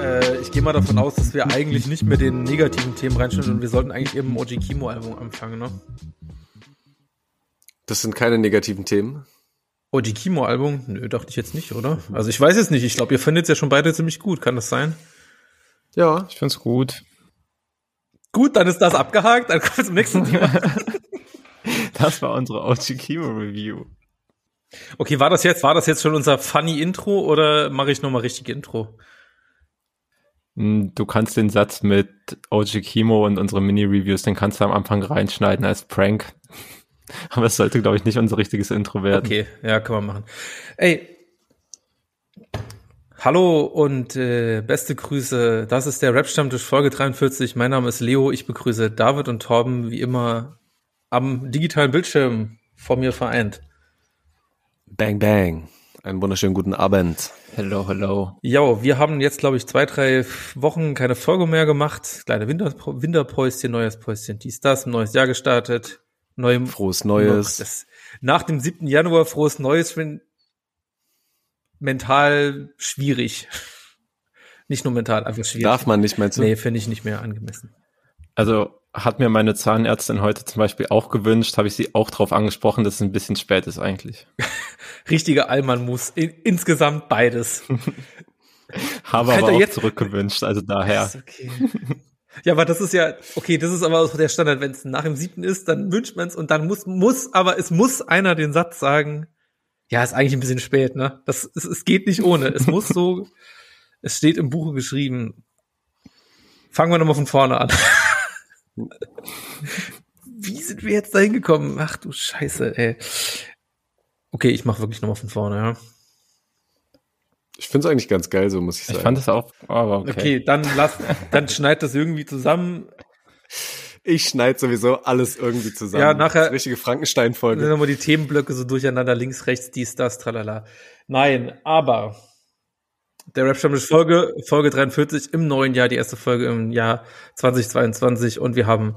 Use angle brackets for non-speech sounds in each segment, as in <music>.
Äh, ich gehe mal davon aus, dass wir eigentlich nicht mit den negativen Themen reinstellen und wir sollten eigentlich eben Oji Kimo Album anfangen, ne? Das sind keine negativen Themen. Oji Kimo Album? Nö, dachte ich jetzt nicht, oder? Also ich weiß es nicht. Ich glaube, ihr findet es ja schon beide ziemlich gut. Kann das sein? Ja. Ich find's gut. Gut, dann ist das abgehakt. Dann kommt wir zum nächsten Thema. <laughs> das war unsere Oji Kimo Review. Okay, war das jetzt, war das jetzt schon unser funny Intro oder mache ich nochmal richtig Intro? Hm, du kannst den Satz mit OG Kimo und unsere Mini-Reviews, den kannst du am Anfang reinschneiden als Prank. <laughs> Aber es sollte, glaube ich, nicht unser richtiges Intro werden. Okay, ja, kann man machen. Ey, hallo und äh, beste Grüße. Das ist der Rap-Stammtisch Folge 43. Mein Name ist Leo. Ich begrüße David und Torben wie immer am digitalen Bildschirm vor mir vereint. Bang, bang. Einen wunderschönen guten Abend. Hello, hello. Ja, wir haben jetzt, glaube ich, zwei, drei Wochen keine Folge mehr gemacht. Kleine Winter, Winterpäuschen, neues Päuschen, dies, das, ein neues Jahr gestartet. Neuem, frohes Neues. Das, nach dem 7. Januar frohes Neues finde mental schwierig. <laughs> Nicht nur mental, einfach schwierig. Darf man nicht mehr zu? Nee, finde ich nicht mehr angemessen. Also hat mir meine Zahnärztin heute zum Beispiel auch gewünscht, habe ich sie auch darauf angesprochen, dass es ein bisschen spät ist eigentlich. <laughs> Richtiger Allmann-Muss. insgesamt beides. <laughs> habe aber auch jetzt zurückgewünscht, also daher. Okay. Ja, aber das ist ja, okay, das ist aber auch der Standard. Wenn es nach dem siebten ist, dann wünscht man es und dann muss, muss, aber es muss einer den Satz sagen, ja, ist eigentlich ein bisschen spät, ne? Das, es, es geht nicht ohne. Es muss so, <laughs> es steht im Buche geschrieben. Fangen wir nochmal von vorne an. Wie sind wir jetzt da hingekommen? Ach du Scheiße, ey. Okay, ich mache wirklich nochmal von vorne, ja. Ich finde es eigentlich ganz geil, so muss ich sagen. Ich fand es auch, aber okay. Okay, dann lass, dann schneid das irgendwie zusammen. Ich schneide sowieso alles irgendwie zusammen. Ja, nachher. Das richtige Frankenstein-Folge. Dann nochmal die Themenblöcke so durcheinander, links, rechts, dies, das, tralala. Nein, aber der Rap Stammtisch Folge, Folge 43 im neuen Jahr, die erste Folge im Jahr 2022 und wir haben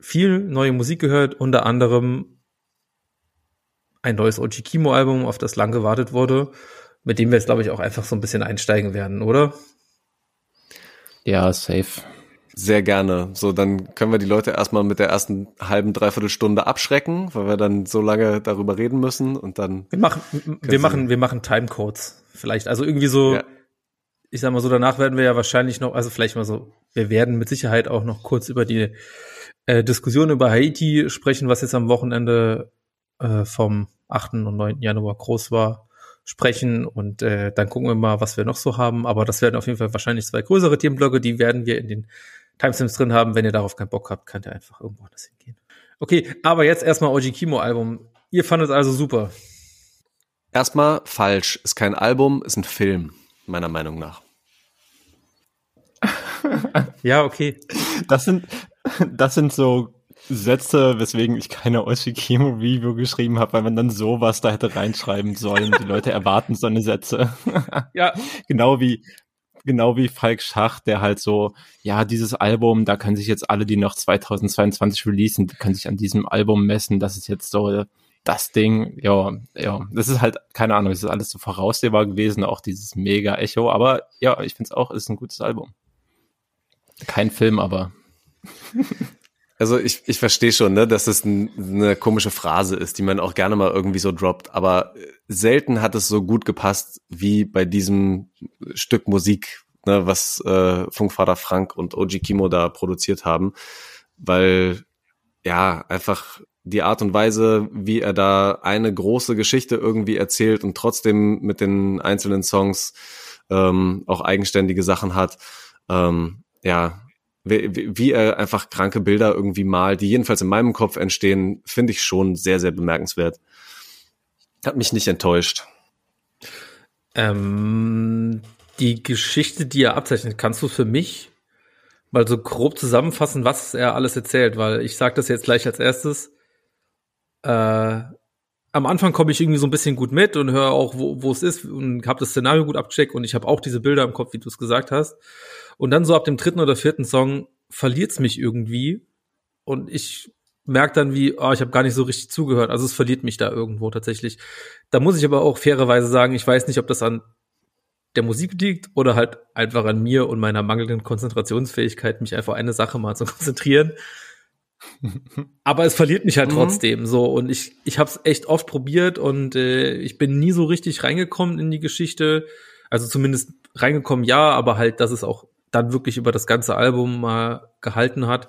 viel neue Musik gehört, unter anderem ein neues Oji Kimo Album, auf das lang gewartet wurde, mit dem wir jetzt glaube ich auch einfach so ein bisschen einsteigen werden, oder? Ja, safe. Sehr gerne. So, dann können wir die Leute erstmal mit der ersten halben, dreiviertel Stunde abschrecken, weil wir dann so lange darüber reden müssen und dann. Wir machen, wir machen, wir machen Timecodes. Vielleicht. Also irgendwie so, ja. ich sag mal so, danach werden wir ja wahrscheinlich noch, also vielleicht mal so, wir werden mit Sicherheit auch noch kurz über die äh, Diskussion über Haiti sprechen, was jetzt am Wochenende äh, vom 8. und 9. Januar groß war sprechen und äh, dann gucken wir mal, was wir noch so haben. Aber das werden auf jeden Fall wahrscheinlich zwei größere Themenblöcke, die werden wir in den Timestamps drin haben. Wenn ihr darauf keinen Bock habt, könnt ihr einfach irgendwo anders hingehen. Okay, aber jetzt erstmal Oji Kimo Album. Ihr fandet es also super. Erstmal falsch. Ist kein Album, ist ein Film, meiner Meinung nach. ja, okay. Das sind, das sind so Sätze, weswegen ich keine Oji Kimo Review geschrieben habe, weil man dann sowas da hätte reinschreiben sollen. Die Leute erwarten so eine Sätze. ja. Genau wie genau wie Falk Schach, der halt so, ja, dieses Album, da können sich jetzt alle, die noch 2022 releasen, die können sich an diesem Album messen. Das ist jetzt so das Ding. Ja, ja, das ist halt, keine Ahnung, das ist alles so voraussehbar gewesen, auch dieses mega Echo. Aber ja, ich finde es auch, ist ein gutes Album. Kein Film, aber. <laughs> Also ich, ich verstehe schon, ne, dass es ein, eine komische Phrase ist, die man auch gerne mal irgendwie so droppt, aber selten hat es so gut gepasst wie bei diesem Stück Musik, ne, was äh, Funkvater Frank und OG Kimo da produziert haben, weil ja einfach die Art und Weise, wie er da eine große Geschichte irgendwie erzählt und trotzdem mit den einzelnen Songs ähm, auch eigenständige Sachen hat, ähm, ja, wie, wie er einfach kranke Bilder irgendwie malt, die jedenfalls in meinem Kopf entstehen, finde ich schon sehr, sehr bemerkenswert. Hat mich nicht enttäuscht. Ähm, die Geschichte, die er abzeichnet, kannst du für mich mal so grob zusammenfassen, was er alles erzählt, weil ich sage das jetzt gleich als erstes. Äh, am Anfang komme ich irgendwie so ein bisschen gut mit und höre auch, wo, es ist und habe das Szenario gut abgecheckt und ich habe auch diese Bilder im Kopf, wie du es gesagt hast. Und dann so ab dem dritten oder vierten Song verliert es mich irgendwie und ich merke dann wie, oh, ich habe gar nicht so richtig zugehört. Also es verliert mich da irgendwo tatsächlich. Da muss ich aber auch fairerweise sagen, ich weiß nicht, ob das an der Musik liegt oder halt einfach an mir und meiner mangelnden Konzentrationsfähigkeit, mich einfach eine Sache mal zu konzentrieren. Aber es verliert mich halt mhm. trotzdem so und ich ich habe es echt oft probiert und äh, ich bin nie so richtig reingekommen in die Geschichte. Also zumindest reingekommen ja, aber halt, dass es auch dann wirklich über das ganze Album mal gehalten hat,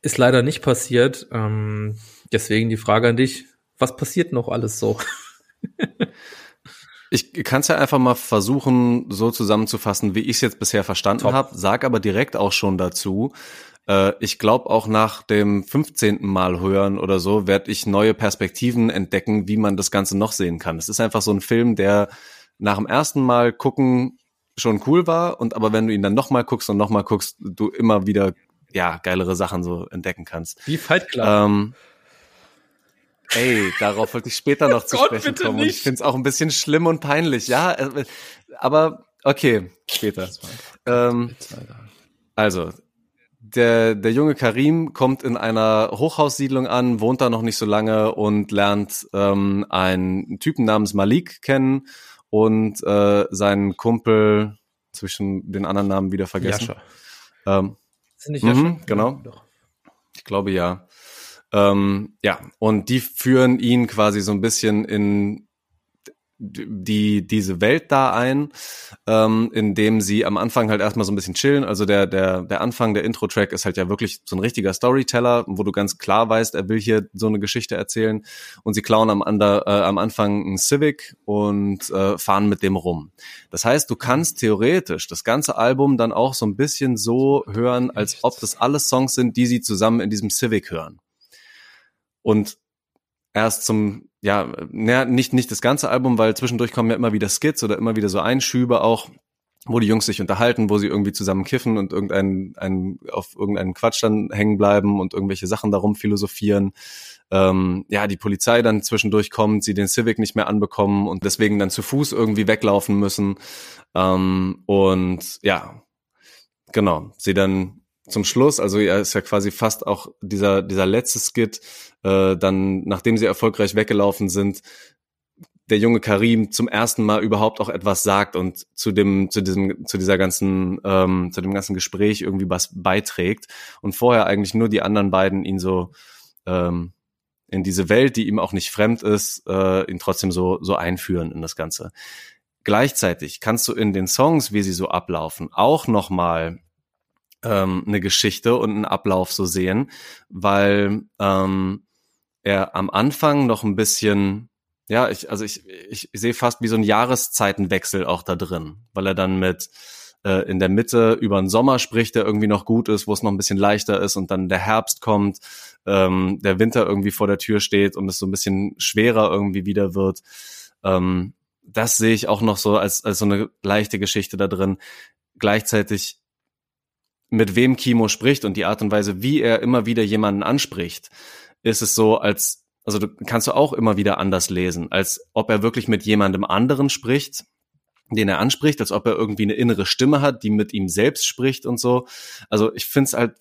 ist leider nicht passiert. Ähm, deswegen die Frage an dich: Was passiert noch alles so? <laughs> Ich kann es ja einfach mal versuchen, so zusammenzufassen, wie ich es jetzt bisher verstanden habe, sag aber direkt auch schon dazu, äh, ich glaube auch nach dem 15. Mal hören oder so, werde ich neue Perspektiven entdecken, wie man das Ganze noch sehen kann. Es ist einfach so ein Film, der nach dem ersten Mal gucken schon cool war und aber wenn du ihn dann nochmal guckst und nochmal guckst, du immer wieder ja geilere Sachen so entdecken kannst. Wie Fight Club. Ähm, Ey, darauf wollte ich später noch zu <laughs> Gott, sprechen kommen. Und ich finde es auch ein bisschen schlimm und peinlich, ja. Äh, aber okay, später. Ähm, also, der, der junge Karim kommt in einer Hochhaussiedlung an, wohnt da noch nicht so lange und lernt ähm, einen Typen namens Malik kennen und äh, seinen Kumpel zwischen den anderen Namen wieder vergessen. Jascha. Ähm, Sind nicht Jascha? Mhm, genau. Ja, ich glaube ja. Ähm, ja, und die führen ihn quasi so ein bisschen in die diese Welt da ein, ähm, indem sie am Anfang halt erstmal so ein bisschen chillen. Also der der der Anfang der Intro-Track ist halt ja wirklich so ein richtiger Storyteller, wo du ganz klar weißt, er will hier so eine Geschichte erzählen. Und sie klauen am, ander, äh, am Anfang ein Civic und äh, fahren mit dem rum. Das heißt, du kannst theoretisch das ganze Album dann auch so ein bisschen so hören, als ob das alles Songs sind, die sie zusammen in diesem Civic hören. Und erst zum, ja, naja, nicht, nicht das ganze Album, weil zwischendurch kommen ja immer wieder Skits oder immer wieder so Einschübe auch, wo die Jungs sich unterhalten, wo sie irgendwie zusammen kiffen und irgendeinen ein, auf irgendeinen Quatsch dann hängen bleiben und irgendwelche Sachen darum philosophieren. Ähm, ja, die Polizei dann zwischendurch kommt, sie den Civic nicht mehr anbekommen und deswegen dann zu Fuß irgendwie weglaufen müssen. Ähm, und ja, genau, sie dann zum Schluss, also er ist ja quasi fast auch dieser, dieser letzte Skit, äh, dann, nachdem sie erfolgreich weggelaufen sind, der junge Karim zum ersten Mal überhaupt auch etwas sagt und zu dem, zu diesem, zu dieser ganzen, ähm, zu dem ganzen Gespräch irgendwie was beiträgt und vorher eigentlich nur die anderen beiden ihn so ähm, in diese Welt, die ihm auch nicht fremd ist, äh, ihn trotzdem so so einführen in das Ganze. Gleichzeitig kannst du in den Songs, wie sie so ablaufen, auch noch mal ähm, eine Geschichte und einen Ablauf so sehen, weil ähm, er am Anfang noch ein bisschen, ja, ich, also ich, ich, ich sehe fast wie so ein Jahreszeitenwechsel auch da drin, weil er dann mit äh, in der Mitte über den Sommer spricht, der irgendwie noch gut ist, wo es noch ein bisschen leichter ist und dann der Herbst kommt, ähm, der Winter irgendwie vor der Tür steht und es so ein bisschen schwerer irgendwie wieder wird. Ähm, das sehe ich auch noch so als, als so eine leichte Geschichte da drin. Gleichzeitig mit wem Kimo spricht und die Art und Weise, wie er immer wieder jemanden anspricht, ist es so, als, also du kannst du auch immer wieder anders lesen, als ob er wirklich mit jemandem anderen spricht, den er anspricht, als ob er irgendwie eine innere Stimme hat, die mit ihm selbst spricht und so. Also ich finde es halt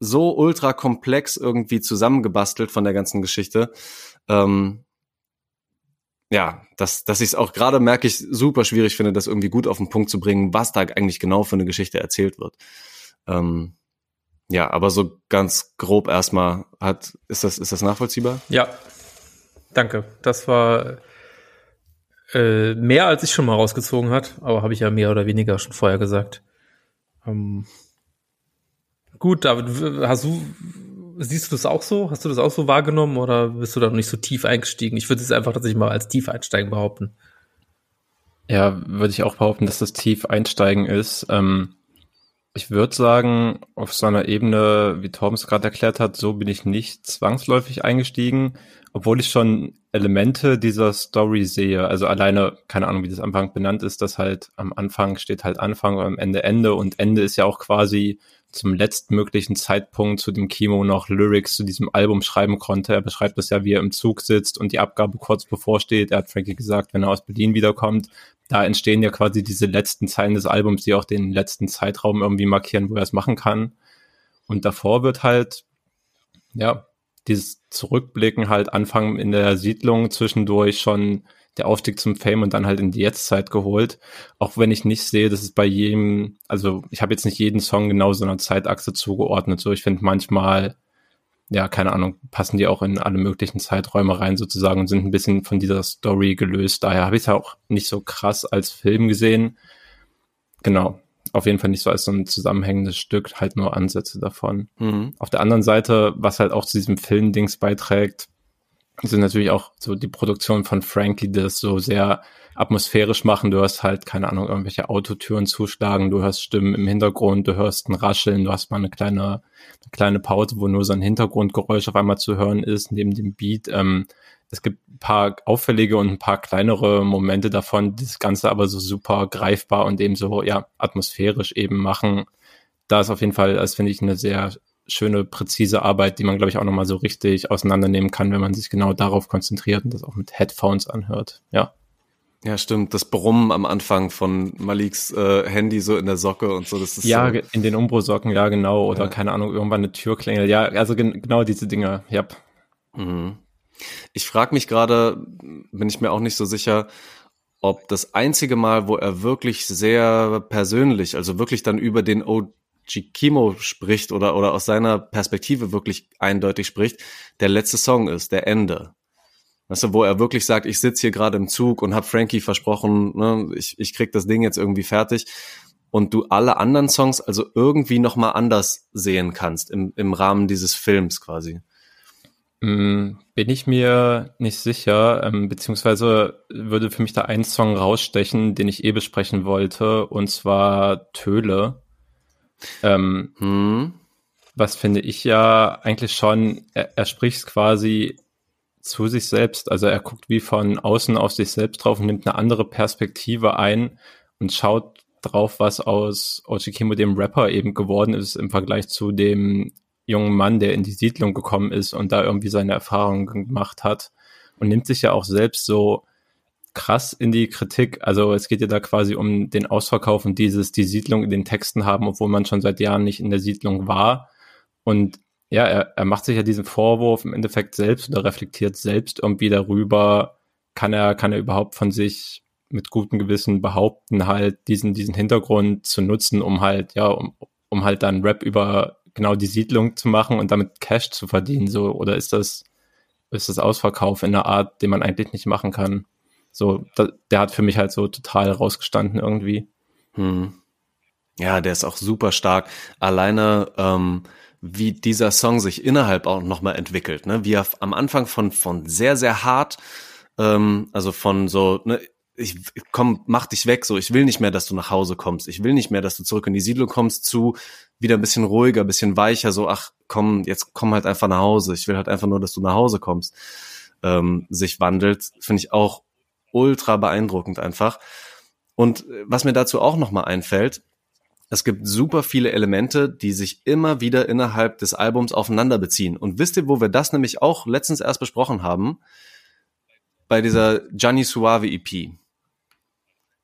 so ultra komplex irgendwie zusammengebastelt von der ganzen Geschichte. Ähm, ja, dass, dass ich es auch gerade merke ich super schwierig finde, das irgendwie gut auf den Punkt zu bringen, was da eigentlich genau für eine Geschichte erzählt wird. Ähm, ja, aber so ganz grob erstmal hat, ist das, ist das nachvollziehbar? Ja. Danke. Das war äh, mehr als ich schon mal rausgezogen hat, aber habe ich ja mehr oder weniger schon vorher gesagt. Ähm, gut, David, hast du, siehst du das auch so? Hast du das auch so wahrgenommen oder bist du da noch nicht so tief eingestiegen? Ich würde es einfach tatsächlich mal als tief einsteigen behaupten. Ja, würde ich auch behaupten, dass das tief einsteigen ist. Ähm, ich würde sagen, auf so einer Ebene, wie Torben es gerade erklärt hat, so bin ich nicht zwangsläufig eingestiegen. obwohl ich schon Elemente dieser Story sehe, also alleine, keine Ahnung, wie das Anfang benannt ist, dass halt am Anfang steht halt Anfang und am Ende Ende und Ende ist ja auch quasi zum letztmöglichen Zeitpunkt, zu dem Kimo noch Lyrics zu diesem Album schreiben konnte. Er beschreibt das ja, wie er im Zug sitzt und die Abgabe kurz bevorsteht. Er hat Frankie gesagt, wenn er aus Berlin wiederkommt, da entstehen ja quasi diese letzten Zeilen des Albums, die auch den letzten Zeitraum irgendwie markieren, wo er es machen kann. Und davor wird halt, ja, dieses Zurückblicken halt anfangen in der Siedlung zwischendurch schon der Aufstieg zum Fame und dann halt in die Jetztzeit geholt. Auch wenn ich nicht sehe, dass es bei jedem, also ich habe jetzt nicht jeden Song genau so einer Zeitachse zugeordnet. So, ich finde manchmal, ja, keine Ahnung, passen die auch in alle möglichen Zeiträume rein sozusagen und sind ein bisschen von dieser Story gelöst. Daher habe ich es auch nicht so krass als Film gesehen. Genau. Auf jeden Fall nicht so als so ein zusammenhängendes Stück, halt nur Ansätze davon. Mhm. Auf der anderen Seite, was halt auch zu diesem Film-Dings beiträgt, sind natürlich auch so die Produktion von Frankie, die das so sehr atmosphärisch machen. Du hörst halt, keine Ahnung, irgendwelche Autotüren zuschlagen, du hörst Stimmen im Hintergrund, du hörst ein Rascheln, du hast mal eine kleine, eine kleine Pause, wo nur so ein Hintergrundgeräusch auf einmal zu hören ist, neben dem Beat. Ähm, es gibt ein paar auffällige und ein paar kleinere Momente davon, die das Ganze aber so super greifbar und eben so, ja, atmosphärisch eben machen. Da ist auf jeden Fall, das finde ich, eine sehr schöne, präzise Arbeit, die man, glaube ich, auch nochmal so richtig auseinandernehmen kann, wenn man sich genau darauf konzentriert und das auch mit Headphones anhört. Ja. Ja, stimmt. Das Brummen am Anfang von Maliks äh, Handy so in der Socke und so, das ist Ja, so. in den Umbro-Socken, ja, genau. Oder ja. keine Ahnung, irgendwann eine Türklingel. Ja, also gen genau diese Dinge, ja. Mhm. Ich frage mich gerade, bin ich mir auch nicht so sicher, ob das einzige Mal, wo er wirklich sehr persönlich, also wirklich dann über den Chikimo spricht oder, oder aus seiner Perspektive wirklich eindeutig spricht, der letzte Song ist, der Ende. Weißt du, wo er wirklich sagt, ich sitze hier gerade im Zug und habe Frankie versprochen, ne, ich, ich krieg das Ding jetzt irgendwie fertig. Und du alle anderen Songs also irgendwie nochmal anders sehen kannst im, im Rahmen dieses Films quasi. Mm, bin ich mir nicht sicher, ähm, beziehungsweise würde für mich da ein Song rausstechen, den ich eh besprechen wollte, und zwar Töle. Ähm, hm. Was finde ich ja eigentlich schon, er, er spricht quasi zu sich selbst. Also er guckt wie von außen auf sich selbst drauf und nimmt eine andere Perspektive ein und schaut drauf, was aus Ochikimo dem Rapper eben geworden ist im Vergleich zu dem jungen Mann, der in die Siedlung gekommen ist und da irgendwie seine Erfahrungen gemacht hat und nimmt sich ja auch selbst so krass in die Kritik. Also es geht ja da quasi um den Ausverkauf und dieses, die Siedlung in den Texten haben, obwohl man schon seit Jahren nicht in der Siedlung war. Und ja, er, er macht sich ja diesen Vorwurf im Endeffekt selbst oder reflektiert selbst irgendwie darüber, kann er, kann er überhaupt von sich mit gutem Gewissen behaupten, halt diesen, diesen Hintergrund zu nutzen, um halt, ja, um, um halt dann Rap über genau die Siedlung zu machen und damit Cash zu verdienen, so, oder ist das, ist das Ausverkauf in einer Art, den man eigentlich nicht machen kann? So, da, der hat für mich halt so total rausgestanden irgendwie. Hm. Ja, der ist auch super stark. Alleine, ähm, wie dieser Song sich innerhalb auch nochmal entwickelt, ne? Wie er am Anfang von, von sehr, sehr hart, ähm, also von so, ne, ich komm, mach dich weg, so, ich will nicht mehr, dass du nach Hause kommst, ich will nicht mehr, dass du zurück in die Siedlung kommst, zu wieder ein bisschen ruhiger, ein bisschen weicher, so, ach komm, jetzt komm halt einfach nach Hause, ich will halt einfach nur, dass du nach Hause kommst, ähm, sich wandelt, finde ich auch ultra beeindruckend einfach. Und äh, was mir dazu auch nochmal einfällt, es gibt super viele Elemente, die sich immer wieder innerhalb des Albums aufeinander beziehen. Und wisst ihr, wo wir das nämlich auch letztens erst besprochen haben? Bei dieser Gianni Suave EP.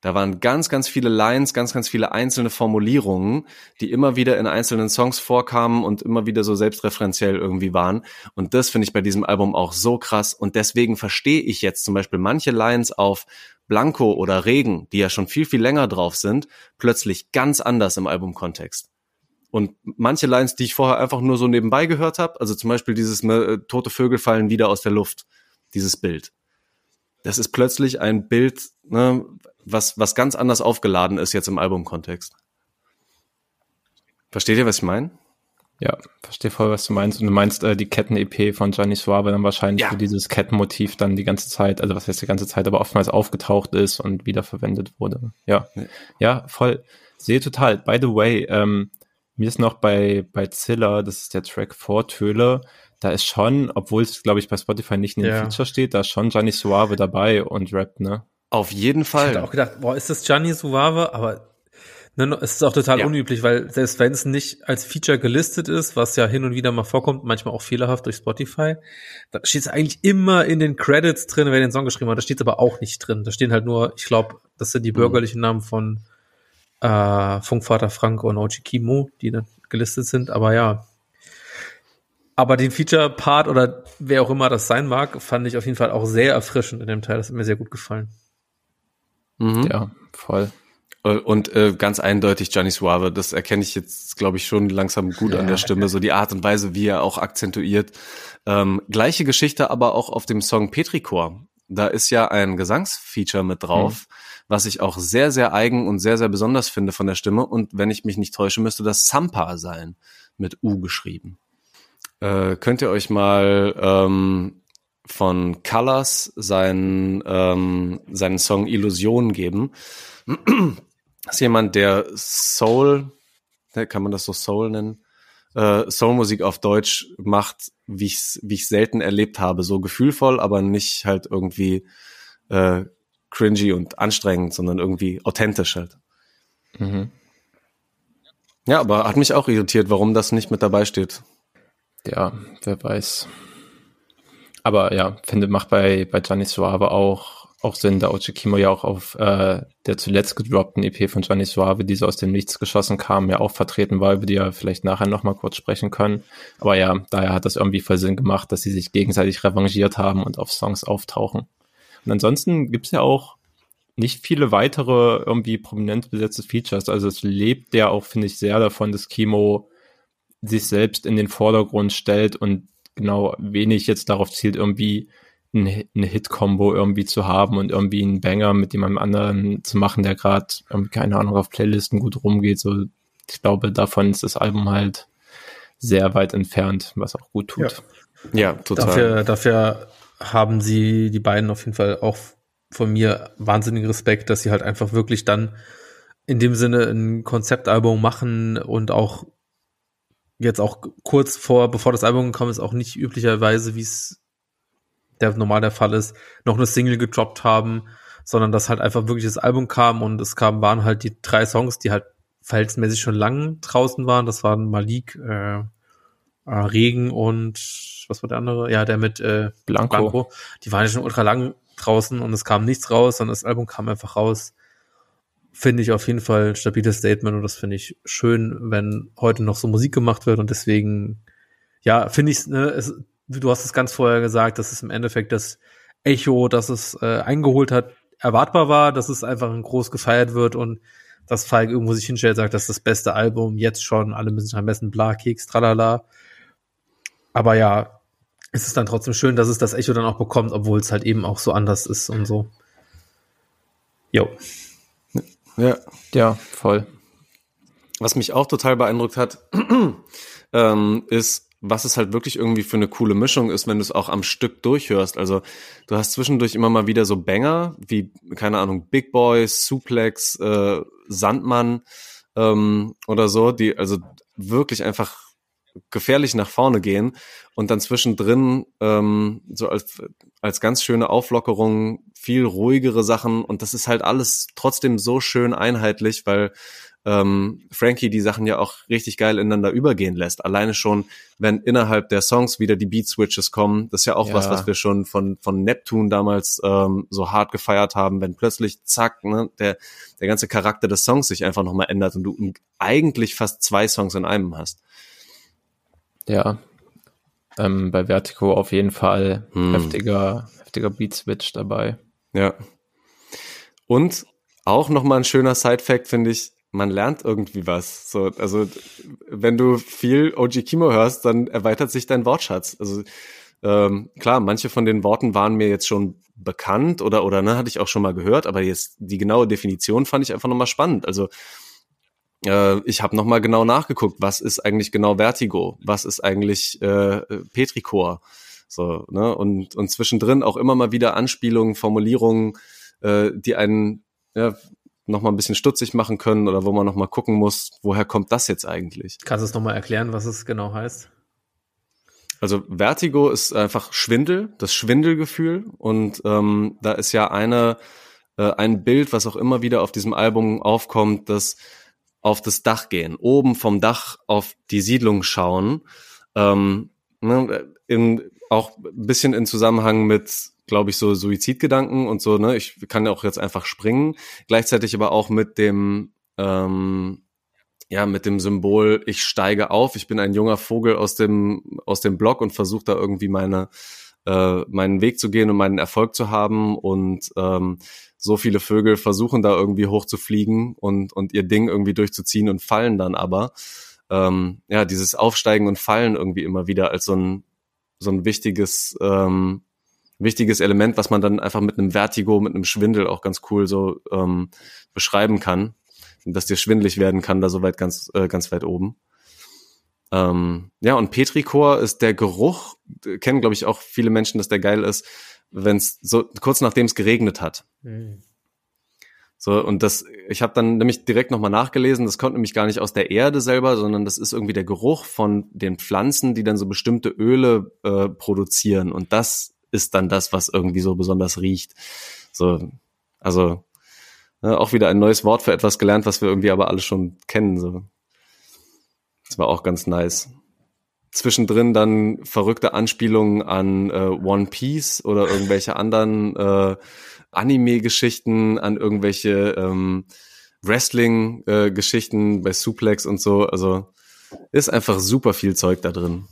Da waren ganz, ganz viele Lines, ganz, ganz viele einzelne Formulierungen, die immer wieder in einzelnen Songs vorkamen und immer wieder so selbstreferenziell irgendwie waren. Und das finde ich bei diesem Album auch so krass. Und deswegen verstehe ich jetzt zum Beispiel manche Lines auf Blanco oder Regen, die ja schon viel, viel länger drauf sind, plötzlich ganz anders im Albumkontext. Und manche Lines, die ich vorher einfach nur so nebenbei gehört habe, also zum Beispiel dieses äh, tote Vögel fallen wieder aus der Luft, dieses Bild. Das ist plötzlich ein Bild, ne, was, was ganz anders aufgeladen ist jetzt im Albumkontext. Versteht ihr, was ich meine? Ja, verstehe voll, was du meinst. Und du meinst äh, die Ketten-EP von Gianni Suave dann wahrscheinlich, ja. wo dieses Kettenmotiv dann die ganze Zeit, also was heißt die ganze Zeit, aber oftmals aufgetaucht ist und wiederverwendet wurde. Ja, ja, ja voll. Sehe total. By the way, ähm, mir ist noch bei, bei Zilla, das ist der Track vor Töle, da ist schon, obwohl es, glaube ich, bei Spotify nicht in den ja. Feature steht, da ist schon Gianni Suave dabei und rappt, ne? Auf jeden Fall. Ich hätte auch gedacht, boah, ist das Gianni Suave? Aber ne, es ist auch total ja. unüblich, weil selbst wenn es nicht als Feature gelistet ist, was ja hin und wieder mal vorkommt, manchmal auch fehlerhaft durch Spotify, da steht es eigentlich immer in den Credits drin, wer den Song geschrieben hat. Da steht es aber auch nicht drin. Da stehen halt nur, ich glaube, das sind die mhm. bürgerlichen Namen von äh, Funkvater Frank und Ochi Kimo, die dann gelistet sind. Aber ja, aber den Feature-Part oder wer auch immer das sein mag, fand ich auf jeden Fall auch sehr erfrischend in dem Teil. Das hat mir sehr gut gefallen. Mhm. Ja, voll. Und äh, ganz eindeutig Gianni Suave, das erkenne ich jetzt, glaube ich, schon langsam gut ja. an der Stimme, so die Art und Weise, wie er auch akzentuiert. Ähm, gleiche Geschichte aber auch auf dem Song Petrichor. Da ist ja ein Gesangsfeature mit drauf, mhm. was ich auch sehr, sehr eigen und sehr, sehr besonders finde von der Stimme. Und wenn ich mich nicht täusche, müsste das Sampa sein, mit U geschrieben. Äh, könnt ihr euch mal ähm, von Colors seinen, ähm, seinen Song Illusion geben? das ist jemand, der Soul, kann man das so Soul nennen? Äh, Soulmusik auf Deutsch macht, wie ich wie ich selten erlebt habe, so gefühlvoll, aber nicht halt irgendwie äh, cringy und anstrengend, sondern irgendwie authentisch halt. Mhm. Ja, aber hat mich auch irritiert, warum das nicht mit dabei steht ja, wer weiß. Aber ja, finde, macht bei, bei Gianni Suave auch, auch Sinn, da Ochikimo ja auch auf äh, der zuletzt gedroppten EP von Gianni Suave, die so aus dem Nichts geschossen kam, ja auch vertreten war, über die wir vielleicht nachher nochmal kurz sprechen können. Aber ja, daher hat das irgendwie voll Sinn gemacht, dass sie sich gegenseitig revanchiert haben und auf Songs auftauchen. Und ansonsten gibt's ja auch nicht viele weitere irgendwie prominent besetzte Features. Also es lebt ja auch, finde ich, sehr davon, dass Kimo sich selbst in den Vordergrund stellt und genau wenig jetzt darauf zielt, irgendwie eine, Hit-Combo irgendwie zu haben und irgendwie einen Banger mit jemandem anderen zu machen, der gerade, keine Ahnung, auf Playlisten gut rumgeht. So, ich glaube, davon ist das Album halt sehr weit entfernt, was auch gut tut. Ja, ja total. Dafür, dafür haben sie, die beiden auf jeden Fall auch von mir wahnsinnigen Respekt, dass sie halt einfach wirklich dann in dem Sinne ein Konzeptalbum machen und auch jetzt auch kurz vor, bevor das Album gekommen ist, auch nicht üblicherweise, wie es der normal der Fall ist, noch eine Single gedroppt haben, sondern dass halt einfach wirklich das Album kam und es kam, waren halt die drei Songs, die halt verhältnismäßig schon lang draußen waren. Das waren Malik, äh, äh, Regen und was war der andere? Ja, der mit äh, Blanco. Blanco. Die waren ja schon ultra lang draußen und es kam nichts raus, sondern das Album kam einfach raus finde ich auf jeden Fall ein stabiles Statement und das finde ich schön, wenn heute noch so Musik gemacht wird und deswegen, ja, finde ich, ne, es, du hast es ganz vorher gesagt, dass es im Endeffekt das Echo, dass es äh, eingeholt hat, erwartbar war, dass es einfach groß gefeiert wird und dass Falk irgendwo sich hinstellt, sagt, das ist das beste Album, jetzt schon, alle müssen am besten bla, Keks, tralala. Aber ja, es ist dann trotzdem schön, dass es das Echo dann auch bekommt, obwohl es halt eben auch so anders ist und so. Jo. Ja. Ja, voll. Was mich auch total beeindruckt hat, <clears throat> ähm, ist, was es halt wirklich irgendwie für eine coole Mischung ist, wenn du es auch am Stück durchhörst. Also du hast zwischendurch immer mal wieder so Banger, wie, keine Ahnung, Big Boys, Suplex, äh, Sandmann ähm, oder so, die also wirklich einfach gefährlich nach vorne gehen und dann zwischendrin ähm, so als, als ganz schöne Auflockerung viel ruhigere Sachen und das ist halt alles trotzdem so schön einheitlich, weil ähm, Frankie die Sachen ja auch richtig geil ineinander übergehen lässt. Alleine schon, wenn innerhalb der Songs wieder die Beat-Switches kommen, das ist ja auch ja. was, was wir schon von, von Neptune damals ähm, so hart gefeiert haben, wenn plötzlich zack, ne, der, der ganze Charakter des Songs sich einfach nochmal ändert und du eigentlich fast zwei Songs in einem hast. Ja. Ähm, bei Vertigo auf jeden Fall hm. heftiger, heftiger Beat-Switch dabei. Ja. Und auch nochmal ein schöner Side-Fact, finde ich, man lernt irgendwie was. So, also, wenn du viel OG Kimo hörst, dann erweitert sich dein Wortschatz. Also, ähm, klar, manche von den Worten waren mir jetzt schon bekannt oder, oder, ne, hatte ich auch schon mal gehört, aber jetzt die genaue Definition fand ich einfach nochmal spannend. Also, äh, ich habe nochmal genau nachgeguckt, was ist eigentlich genau Vertigo? Was ist eigentlich äh, Petrichor? So, ne? Und, und zwischendrin auch immer mal wieder Anspielungen, Formulierungen, äh, die einen ja, noch mal ein bisschen stutzig machen können oder wo man noch mal gucken muss, woher kommt das jetzt eigentlich? Kannst du es noch mal erklären, was es genau heißt? Also Vertigo ist einfach Schwindel, das Schwindelgefühl. Und ähm, da ist ja eine, äh, ein Bild, was auch immer wieder auf diesem Album aufkommt, das auf das Dach gehen, oben vom Dach auf die Siedlung schauen. Ähm, ne, in, auch ein bisschen in Zusammenhang mit, glaube ich, so Suizidgedanken und so, ne, ich kann ja auch jetzt einfach springen, gleichzeitig aber auch mit dem, ähm, ja, mit dem Symbol, ich steige auf, ich bin ein junger Vogel aus dem, aus dem Block und versuche da irgendwie meine, äh, meinen Weg zu gehen und meinen Erfolg zu haben und ähm, so viele Vögel versuchen da irgendwie hochzufliegen und, und ihr Ding irgendwie durchzuziehen und fallen dann aber. Ähm, ja, dieses Aufsteigen und Fallen irgendwie immer wieder als so ein, so ein wichtiges, ähm, wichtiges Element, was man dann einfach mit einem Vertigo, mit einem Schwindel auch ganz cool so ähm, beschreiben kann dass dir schwindlig werden kann, da so weit ganz, äh, ganz weit oben. Ähm, ja, und Petrichor ist der Geruch, kennen glaube ich auch viele Menschen, dass der geil ist, wenn es so kurz nachdem es geregnet hat. Mhm. So, und das, ich habe dann nämlich direkt nochmal nachgelesen, das kommt nämlich gar nicht aus der Erde selber, sondern das ist irgendwie der Geruch von den Pflanzen, die dann so bestimmte Öle äh, produzieren. Und das ist dann das, was irgendwie so besonders riecht. So, also ja, auch wieder ein neues Wort für etwas gelernt, was wir irgendwie aber alle schon kennen. So. Das war auch ganz nice. Zwischendrin dann verrückte Anspielungen an äh, One Piece oder irgendwelche anderen äh, Anime-Geschichten, an irgendwelche ähm, Wrestling-Geschichten äh, bei Suplex und so. Also ist einfach super viel Zeug da drin.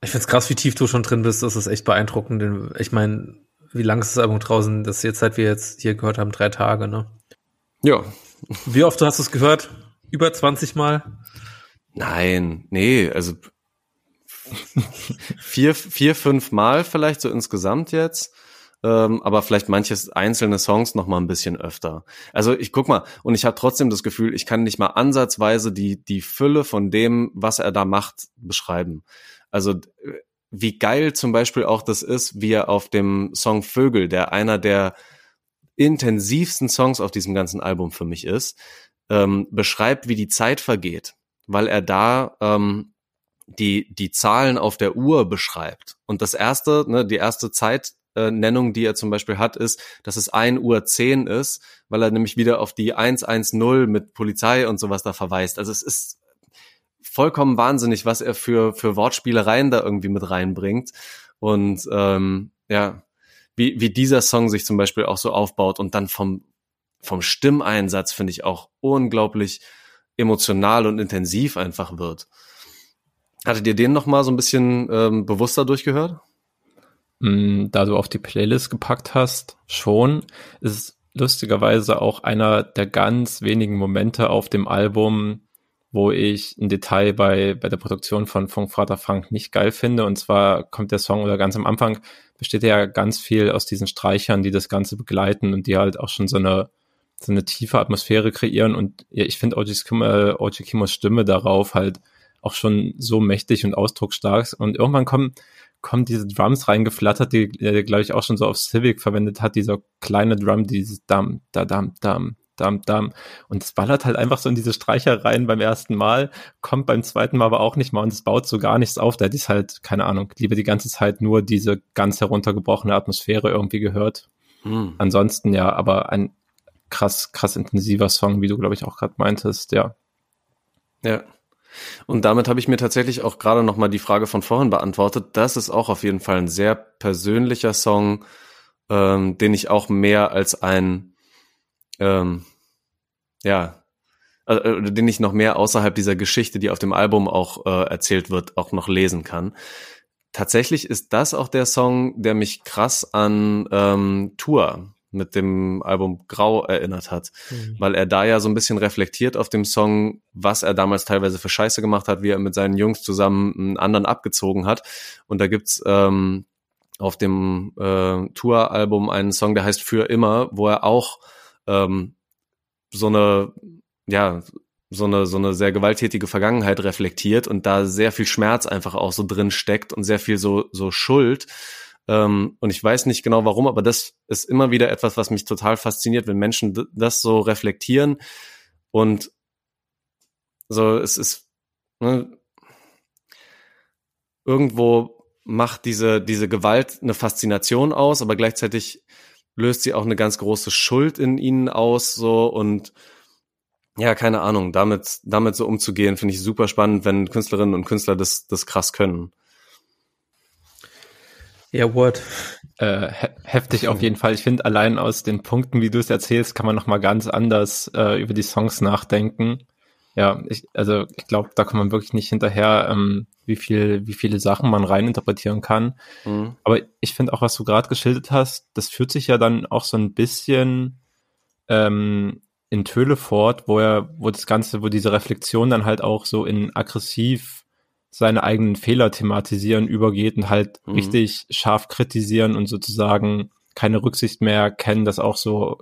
Ich find's krass, wie tief du schon drin bist. Das ist echt beeindruckend. Ich meine, wie lang ist das Album draußen? Das ist jetzt, seit wir jetzt hier gehört haben, drei Tage, ne? Ja. Wie oft hast du es gehört? Über 20 Mal? Nein, nee, also <laughs> vier, vier, fünf Mal vielleicht so insgesamt jetzt. Ähm, aber vielleicht manches einzelne Songs noch mal ein bisschen öfter. Also ich guck mal und ich habe trotzdem das Gefühl, ich kann nicht mal ansatzweise die die Fülle von dem, was er da macht, beschreiben. Also wie geil zum Beispiel auch das ist, wie er auf dem Song Vögel, der einer der intensivsten Songs auf diesem ganzen Album für mich ist, ähm, beschreibt, wie die Zeit vergeht, weil er da ähm, die, die Zahlen auf der Uhr beschreibt. Und das erste, ne, die erste Zeitnennung, die er zum Beispiel hat, ist, dass es 1 Uhr 10 ist, weil er nämlich wieder auf die 110 mit Polizei und sowas da verweist. Also es ist vollkommen wahnsinnig, was er für, für Wortspielereien da irgendwie mit reinbringt. Und ähm, ja, wie, wie dieser Song sich zum Beispiel auch so aufbaut und dann vom, vom Stimmeinsatz finde ich auch unglaublich emotional und intensiv einfach wird. Hattet ihr den noch mal so ein bisschen ähm, bewusster durchgehört? Mm, da du auf die Playlist gepackt hast, schon. Ist lustigerweise auch einer der ganz wenigen Momente auf dem Album, wo ich ein Detail bei, bei der Produktion von Funkvater Frank nicht geil finde. Und zwar kommt der Song oder ganz am Anfang besteht ja ganz viel aus diesen Streichern, die das Ganze begleiten und die halt auch schon so eine, so eine tiefe Atmosphäre kreieren. Und ja, ich finde Oji Kimos Stimme darauf halt auch schon so mächtig und ausdrucksstark. Und irgendwann kommen, kommen diese Drums reingeflattert, die er, glaube ich, auch schon so auf Civic verwendet hat, dieser kleine Drum, dieses Dam, da, Dam, Dam, dam, dam. Und es ballert halt einfach so in diese Streicher rein beim ersten Mal, kommt beim zweiten Mal aber auch nicht mal und es baut so gar nichts auf. Da hätte ich halt, keine Ahnung, lieber die ganze Zeit nur diese ganz heruntergebrochene Atmosphäre irgendwie gehört. Mhm. Ansonsten ja, aber ein krass, krass intensiver Song, wie du, glaube ich, auch gerade meintest, ja. Ja. Und damit habe ich mir tatsächlich auch gerade noch mal die Frage von vorhin beantwortet. Das ist auch auf jeden Fall ein sehr persönlicher Song, ähm, den ich auch mehr als ein ähm, ja, äh, äh, den ich noch mehr außerhalb dieser Geschichte, die auf dem Album auch äh, erzählt wird, auch noch lesen kann. Tatsächlich ist das auch der Song, der mich krass an ähm, Tour mit dem Album Grau erinnert hat, mhm. weil er da ja so ein bisschen reflektiert auf dem Song, was er damals teilweise für Scheiße gemacht hat, wie er mit seinen Jungs zusammen einen anderen abgezogen hat. Und da gibt's ähm, auf dem äh, Tour-Album einen Song, der heißt Für immer, wo er auch ähm, so eine, ja, so eine, so eine sehr gewalttätige Vergangenheit reflektiert und da sehr viel Schmerz einfach auch so drin steckt und sehr viel so, so Schuld. Ähm, und ich weiß nicht genau warum, aber das ist immer wieder etwas, was mich total fasziniert, wenn Menschen das so reflektieren und so, es ist, ne, irgendwo macht diese, diese Gewalt eine Faszination aus, aber gleichzeitig löst sie auch eine ganz große Schuld in ihnen aus, so und ja, keine Ahnung, damit, damit so umzugehen, finde ich super spannend, wenn Künstlerinnen und Künstler das, das krass können. Ja, what? Äh, heftig auf jeden Fall. Ich finde, allein aus den Punkten, wie du es erzählst, kann man nochmal ganz anders äh, über die Songs nachdenken. Ja, ich, also ich glaube, da kommt man wirklich nicht hinterher, ähm, wie viel, wie viele Sachen man reininterpretieren kann. Mhm. Aber ich finde auch, was du gerade geschildert hast, das führt sich ja dann auch so ein bisschen ähm, in Töle fort, wo er, wo das Ganze, wo diese Reflexion dann halt auch so in aggressiv seine eigenen Fehler thematisieren übergeht und halt mhm. richtig scharf kritisieren und sozusagen keine Rücksicht mehr kennen, das auch so,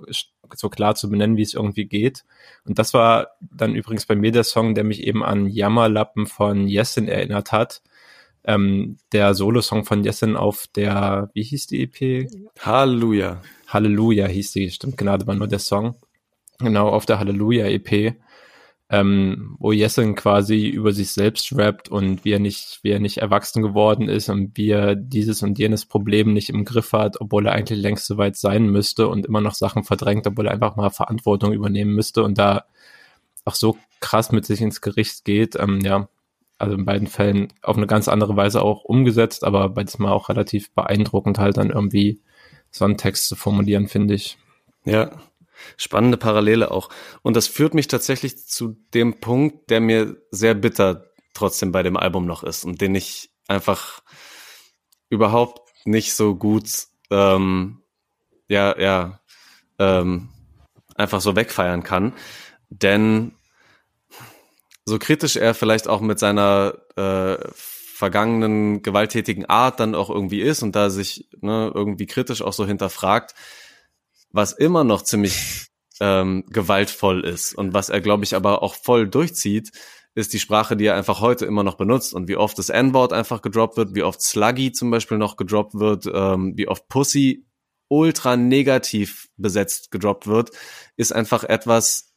so klar zu benennen, wie es irgendwie geht. Und das war dann übrigens bei mir der Song, der mich eben an Jammerlappen von Yesin erinnert hat. Ähm, der Solo-Song von Yesin auf der, wie hieß die EP? Halleluja. Halleluja hieß die, stimmt, genau, das war nur der Song. Genau, auf der Halleluja EP ähm, wo Jessen quasi über sich selbst rappt und wie er nicht, wie er nicht erwachsen geworden ist und wie er dieses und jenes Problem nicht im Griff hat, obwohl er eigentlich längst so weit sein müsste und immer noch Sachen verdrängt, obwohl er einfach mal Verantwortung übernehmen müsste und da auch so krass mit sich ins Gericht geht. Ähm, ja, also in beiden Fällen auf eine ganz andere Weise auch umgesetzt, aber bei diesem Mal auch relativ beeindruckend halt dann irgendwie so einen Text zu formulieren, finde ich. Ja, Spannende Parallele auch. Und das führt mich tatsächlich zu dem Punkt, der mir sehr bitter trotzdem bei dem Album noch ist und den ich einfach überhaupt nicht so gut, ähm, ja, ja, ähm, einfach so wegfeiern kann. Denn so kritisch er vielleicht auch mit seiner äh, vergangenen gewalttätigen Art dann auch irgendwie ist und da sich ne, irgendwie kritisch auch so hinterfragt, was immer noch ziemlich ähm, gewaltvoll ist und was er, glaube ich, aber auch voll durchzieht, ist die Sprache, die er einfach heute immer noch benutzt und wie oft das N-Wort einfach gedroppt wird, wie oft Sluggy zum Beispiel noch gedroppt wird, ähm, wie oft Pussy ultra negativ besetzt gedroppt wird, ist einfach etwas,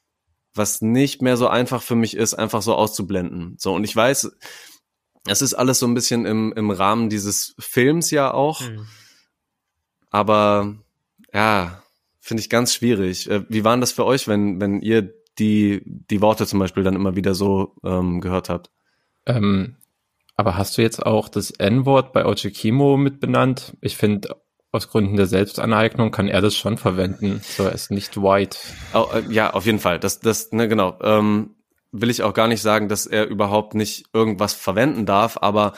was nicht mehr so einfach für mich ist, einfach so auszublenden. So, und ich weiß, es ist alles so ein bisschen im, im Rahmen dieses Films ja auch, mhm. aber ja, Finde ich ganz schwierig. Äh, wie waren das für euch, wenn, wenn ihr die, die Worte zum Beispiel dann immer wieder so ähm, gehört habt? Ähm, aber hast du jetzt auch das N-Wort bei Ochikimo mit benannt? Ich finde, aus Gründen der Selbstaneignung kann er das schon verwenden. So, er ist nicht white. Oh, äh, ja, auf jeden Fall. Das, das, ne, genau. Ähm, will ich auch gar nicht sagen, dass er überhaupt nicht irgendwas verwenden darf, aber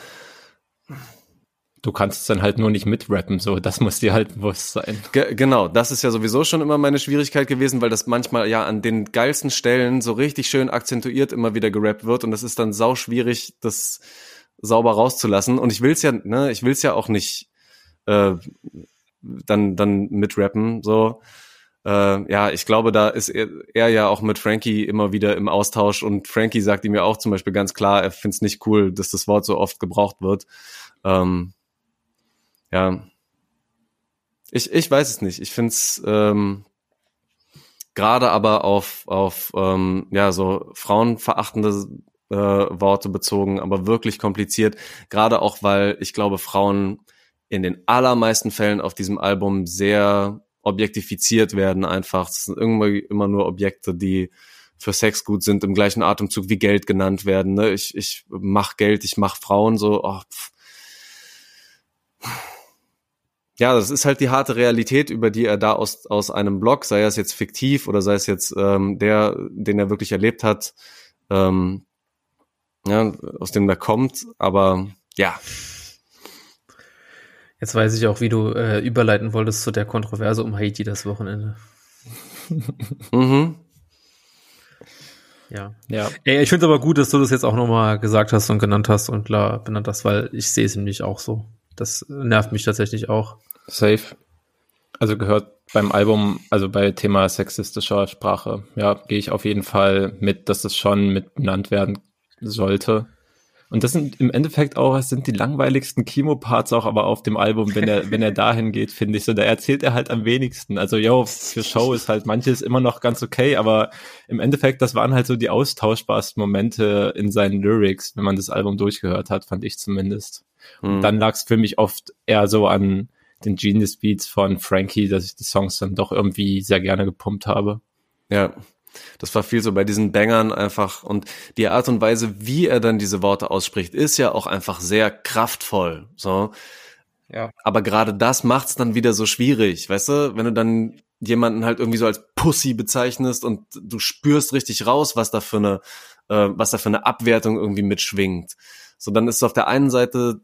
du kannst es dann halt nur nicht mitrappen, so, das muss dir halt bewusst sein. Ge genau, das ist ja sowieso schon immer meine Schwierigkeit gewesen, weil das manchmal ja an den geilsten Stellen so richtig schön akzentuiert immer wieder gerappt wird und das ist dann sau schwierig, das sauber rauszulassen und ich will's ja, ne, ich will's ja auch nicht äh, dann dann mitrappen, so. Äh, ja, ich glaube, da ist er, er ja auch mit Frankie immer wieder im Austausch und Frankie sagt ihm ja auch zum Beispiel ganz klar, er find's nicht cool, dass das Wort so oft gebraucht wird. Ähm, ja, ich, ich weiß es nicht. Ich finde es ähm, gerade aber auf, auf ähm, ja, so frauenverachtende äh, Worte bezogen, aber wirklich kompliziert. Gerade auch, weil ich glaube, Frauen in den allermeisten Fällen auf diesem Album sehr objektifiziert werden einfach. Das sind irgendwie immer nur Objekte, die für Sex gut sind, im gleichen Atemzug wie Geld genannt werden. Ne? Ich, ich mach Geld, ich mach Frauen so. Oh, pff ja, das ist halt die harte Realität, über die er da aus, aus einem Blog, sei es jetzt fiktiv oder sei es jetzt ähm, der, den er wirklich erlebt hat, ähm, ja, aus dem er kommt, aber ja. Jetzt weiß ich auch, wie du äh, überleiten wolltest zu der Kontroverse um Haiti das Wochenende. <laughs> mhm. Ja. ja. Ey, ich finde es aber gut, dass du das jetzt auch nochmal gesagt hast und genannt hast und klar benannt hast, weil ich sehe es nämlich auch so. Das nervt mich tatsächlich auch. Safe. Also gehört beim Album, also bei Thema sexistischer Sprache, ja, gehe ich auf jeden Fall mit, dass das schon mit benannt werden sollte. Und das sind im Endeffekt auch, es sind die langweiligsten Kimo-Parts auch aber auf dem Album, wenn er, wenn er dahin geht, finde ich so. Da erzählt er halt am wenigsten. Also, yo, für Show ist halt manches immer noch ganz okay, aber im Endeffekt, das waren halt so die austauschbarsten Momente in seinen Lyrics, wenn man das Album durchgehört hat, fand ich zumindest. Und mhm. dann lag es für mich oft eher so an den Genius Beats von Frankie, dass ich die Songs dann doch irgendwie sehr gerne gepumpt habe. Ja, das war viel so bei diesen Bangern einfach und die Art und Weise, wie er dann diese Worte ausspricht, ist ja auch einfach sehr kraftvoll. So. Ja. Aber gerade das macht's dann wieder so schwierig, weißt du, wenn du dann jemanden halt irgendwie so als Pussy bezeichnest und du spürst richtig raus, was da für eine, äh, was da für eine Abwertung irgendwie mitschwingt. So, dann ist es auf der einen Seite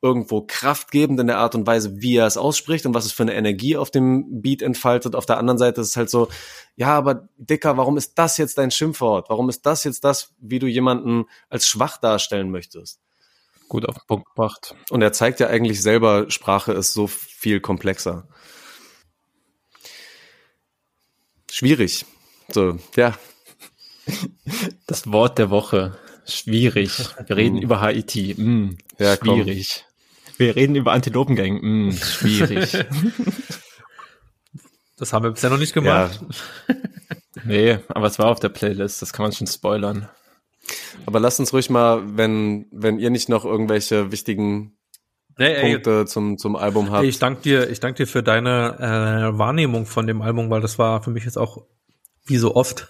irgendwo kraftgebend in der Art und Weise, wie er es ausspricht und was es für eine Energie auf dem Beat entfaltet. Auf der anderen Seite ist es halt so, ja, aber Dicker, warum ist das jetzt dein Schimpfwort? Warum ist das jetzt das, wie du jemanden als schwach darstellen möchtest? Gut auf den Punkt gebracht. Und er zeigt ja eigentlich selber, Sprache ist so viel komplexer. Schwierig. So, ja. Das Wort der Woche. Schwierig. Wir reden mm. über Haiti. Mm, ja, schwierig. Wir reden über Antilopengang. Mm, schwierig. <laughs> Das haben wir bisher noch nicht gemacht. Ja. nee, aber es war auf der Playlist. Das kann man schon spoilern. Aber lasst uns ruhig mal, wenn, wenn ihr nicht noch irgendwelche wichtigen nee, ey, Punkte zum, zum Album habt. ich danke dir, ich danke dir für deine äh, Wahrnehmung von dem Album, weil das war für mich jetzt auch wie so oft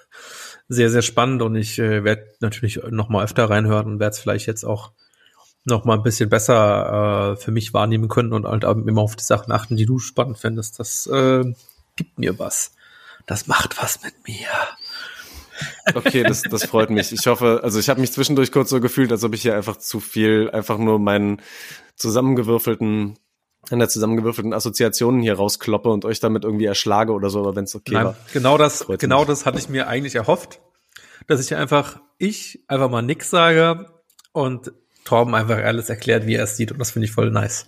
sehr, sehr spannend und ich äh, werde natürlich noch mal öfter reinhören und werde es vielleicht jetzt auch noch mal ein bisschen besser äh, für mich wahrnehmen können und halt immer auf die Sachen achten, die du spannend findest. Das äh, gibt mir was. Das macht was mit mir. Okay, das, das freut mich. Ich hoffe, also ich habe mich zwischendurch kurz so gefühlt, als ob ich hier einfach zu viel, einfach nur meinen zusammengewürfelten an der zusammengewürfelten Assoziationen hier rauskloppe und euch damit irgendwie erschlage oder so, aber wenn es okay Nein, war. Genau das, genau das hatte ich mir eigentlich erhofft, dass ich einfach, ich einfach mal nix sage und Torben einfach alles erklärt, wie er es sieht und das finde ich voll nice.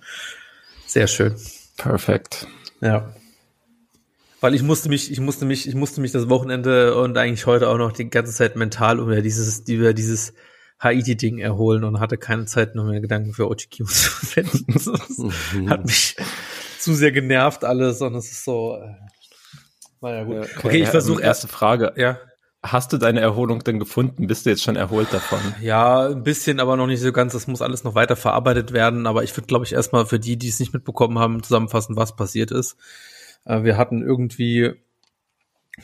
Sehr schön. Perfekt. Ja. Weil ich musste mich, ich musste mich, ich musste mich das Wochenende und eigentlich heute auch noch die ganze Zeit mental über dieses, über dieses Haiti-Ding erholen und hatte keine Zeit noch mehr Gedanken für OGQ <laughs> zu finden. Das hat mich zu sehr genervt alles und es ist so, äh, naja gut. Okay, okay ich versuche erste Frage. Ja. Hast du deine Erholung denn gefunden? Bist du jetzt schon erholt davon? Ja, ein bisschen, aber noch nicht so ganz. Das muss alles noch weiter verarbeitet werden. Aber ich würde, glaube ich, erstmal für die, die es nicht mitbekommen haben, zusammenfassen, was passiert ist. Äh, wir hatten irgendwie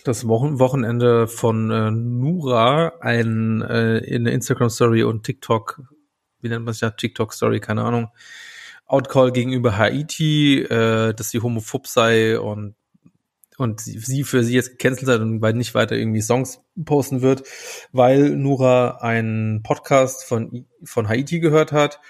das Wochen Wochenende von äh, Nura ein äh, in der Instagram Story und TikTok, wie nennt man es ja, TikTok Story, keine Ahnung, Outcall gegenüber Haiti, äh, dass sie homophob sei und und sie für sie jetzt gecancelt hat und weil nicht weiter irgendwie Songs posten wird, weil Nura einen Podcast von von Haiti gehört hat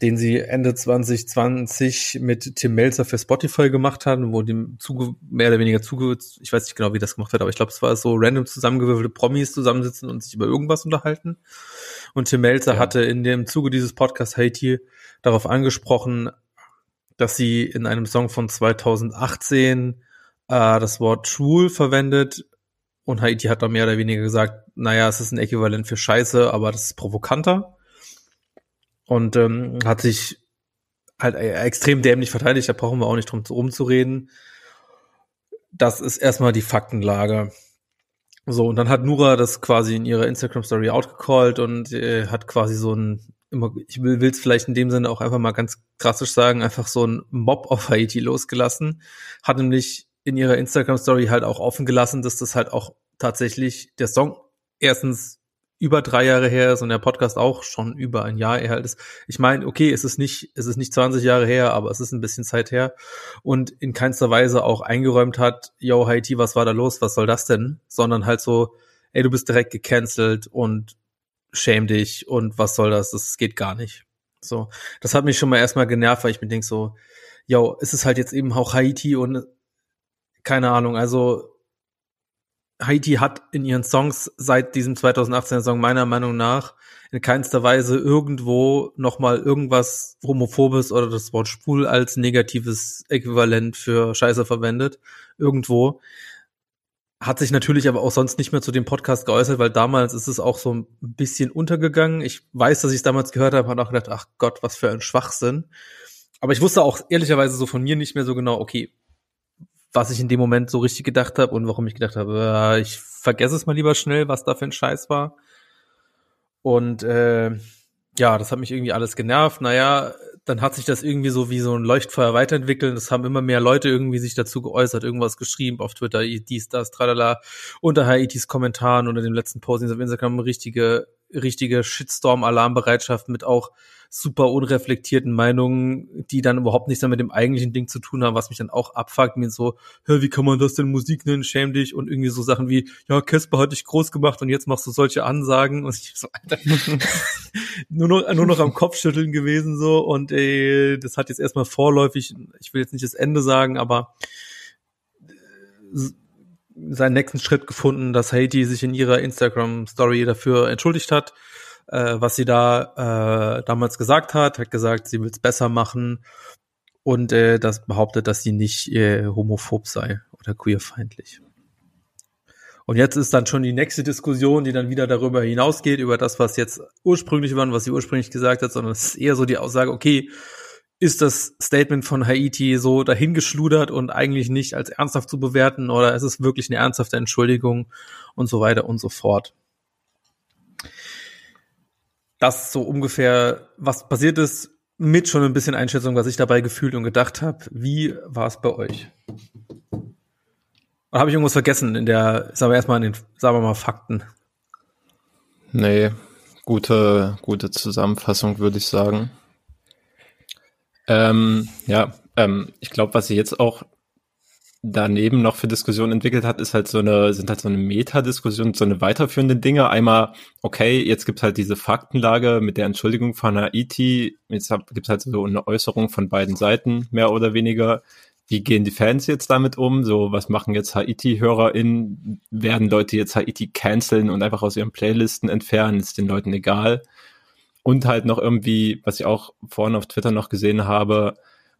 den sie Ende 2020 mit Tim Melzer für Spotify gemacht haben, wo dem Zuge, mehr oder weniger Zuge, ich weiß nicht genau, wie das gemacht wird, aber ich glaube, es war so random zusammengewürfelte Promis zusammensitzen und sich über irgendwas unterhalten. Und Tim Melzer ja. hatte in dem Zuge dieses Podcasts Haiti darauf angesprochen, dass sie in einem Song von 2018 äh, das Wort schwul verwendet und Haiti hat da mehr oder weniger gesagt, naja, es ist ein Äquivalent für Scheiße, aber das ist provokanter und ähm, hat sich halt äh, extrem dämlich verteidigt, da brauchen wir auch nicht drum rumzureden. Das ist erstmal die Faktenlage. So, und dann hat Nura das quasi in ihrer Instagram-Story outgecallt und äh, hat quasi so ein, immer, ich will es vielleicht in dem Sinne auch einfach mal ganz drastisch sagen, einfach so ein Mob auf Haiti losgelassen. Hat nämlich in ihrer Instagram-Story halt auch offen gelassen, dass das halt auch tatsächlich der Song erstens über drei Jahre her ist und der Podcast auch schon über ein Jahr her ist. Ich meine, okay, es ist nicht, es ist nicht 20 Jahre her, aber es ist ein bisschen Zeit her und in keinster Weise auch eingeräumt hat, yo, Haiti, was war da los, was soll das denn? Sondern halt so, ey, du bist direkt gecancelt und schäm dich und was soll das, das geht gar nicht. So, das hat mich schon mal erstmal genervt, weil ich mir denke so, yo, es ist halt jetzt eben auch Haiti und keine Ahnung, also Haiti hat in ihren Songs seit diesem 2018er Song meiner Meinung nach in keinster Weise irgendwo nochmal irgendwas Homophobes oder das Wort schwul als negatives Äquivalent für Scheiße verwendet. Irgendwo. Hat sich natürlich aber auch sonst nicht mehr zu dem Podcast geäußert, weil damals ist es auch so ein bisschen untergegangen. Ich weiß, dass ich es damals gehört habe, habe auch gedacht, ach Gott, was für ein Schwachsinn. Aber ich wusste auch ehrlicherweise so von mir nicht mehr so genau, okay, was ich in dem Moment so richtig gedacht habe und warum ich gedacht habe, äh, ich vergesse es mal lieber schnell, was da für ein Scheiß war. Und äh, ja, das hat mich irgendwie alles genervt. Naja, dann hat sich das irgendwie so wie so ein Leuchtfeuer weiterentwickelt. Es haben immer mehr Leute irgendwie sich dazu geäußert, irgendwas geschrieben auf Twitter, dies, das, tralala, unter Haitis Kommentaren unter dem letzten Posting auf Instagram richtige, richtige Shitstorm-Alarmbereitschaft mit auch super unreflektierten Meinungen, die dann überhaupt nichts mehr mit dem eigentlichen Ding zu tun haben, was mich dann auch abfuckt, mir so, hör, wie kann man das denn Musik nennen, schäm dich. Und irgendwie so Sachen wie, ja, Casper hat dich groß gemacht und jetzt machst du solche Ansagen. Und ich so, Alter, <laughs> nur noch, nur noch am Kopfschütteln gewesen so. Und äh, das hat jetzt erstmal vorläufig, ich will jetzt nicht das Ende sagen, aber äh, seinen nächsten Schritt gefunden, dass Haiti sich in ihrer Instagram-Story dafür entschuldigt hat äh, was sie da äh, damals gesagt hat, hat gesagt, sie will es besser machen. Und äh, das behauptet, dass sie nicht äh, homophob sei oder queerfeindlich. Und jetzt ist dann schon die nächste Diskussion, die dann wieder darüber hinausgeht, über das, was jetzt ursprünglich war und was sie ursprünglich gesagt hat, sondern es ist eher so die Aussage, okay, ist das Statement von Haiti so dahingeschludert und eigentlich nicht als ernsthaft zu bewerten oder ist es wirklich eine ernsthafte Entschuldigung und so weiter und so fort das so ungefähr, was passiert ist, mit schon ein bisschen Einschätzung, was ich dabei gefühlt und gedacht habe. Wie war es bei euch? Oder habe ich irgendwas vergessen in der, sagen wir erstmal in den, sagen wir mal, Fakten? Nee, gute, gute Zusammenfassung, würde ich sagen. Ähm, ja, ähm, ich glaube, was sie jetzt auch daneben noch für Diskussionen entwickelt hat, ist halt so eine, sind halt so eine Metadiskussion, so eine weiterführende Dinge. Einmal, okay, jetzt gibt's halt diese Faktenlage mit der Entschuldigung von Haiti. Jetzt gibt's halt so eine Äußerung von beiden Seiten, mehr oder weniger. Wie gehen die Fans jetzt damit um? So, was machen jetzt Haiti-HörerInnen? Werden Leute jetzt Haiti canceln und einfach aus ihren Playlisten entfernen? Ist den Leuten egal? Und halt noch irgendwie, was ich auch vorhin auf Twitter noch gesehen habe,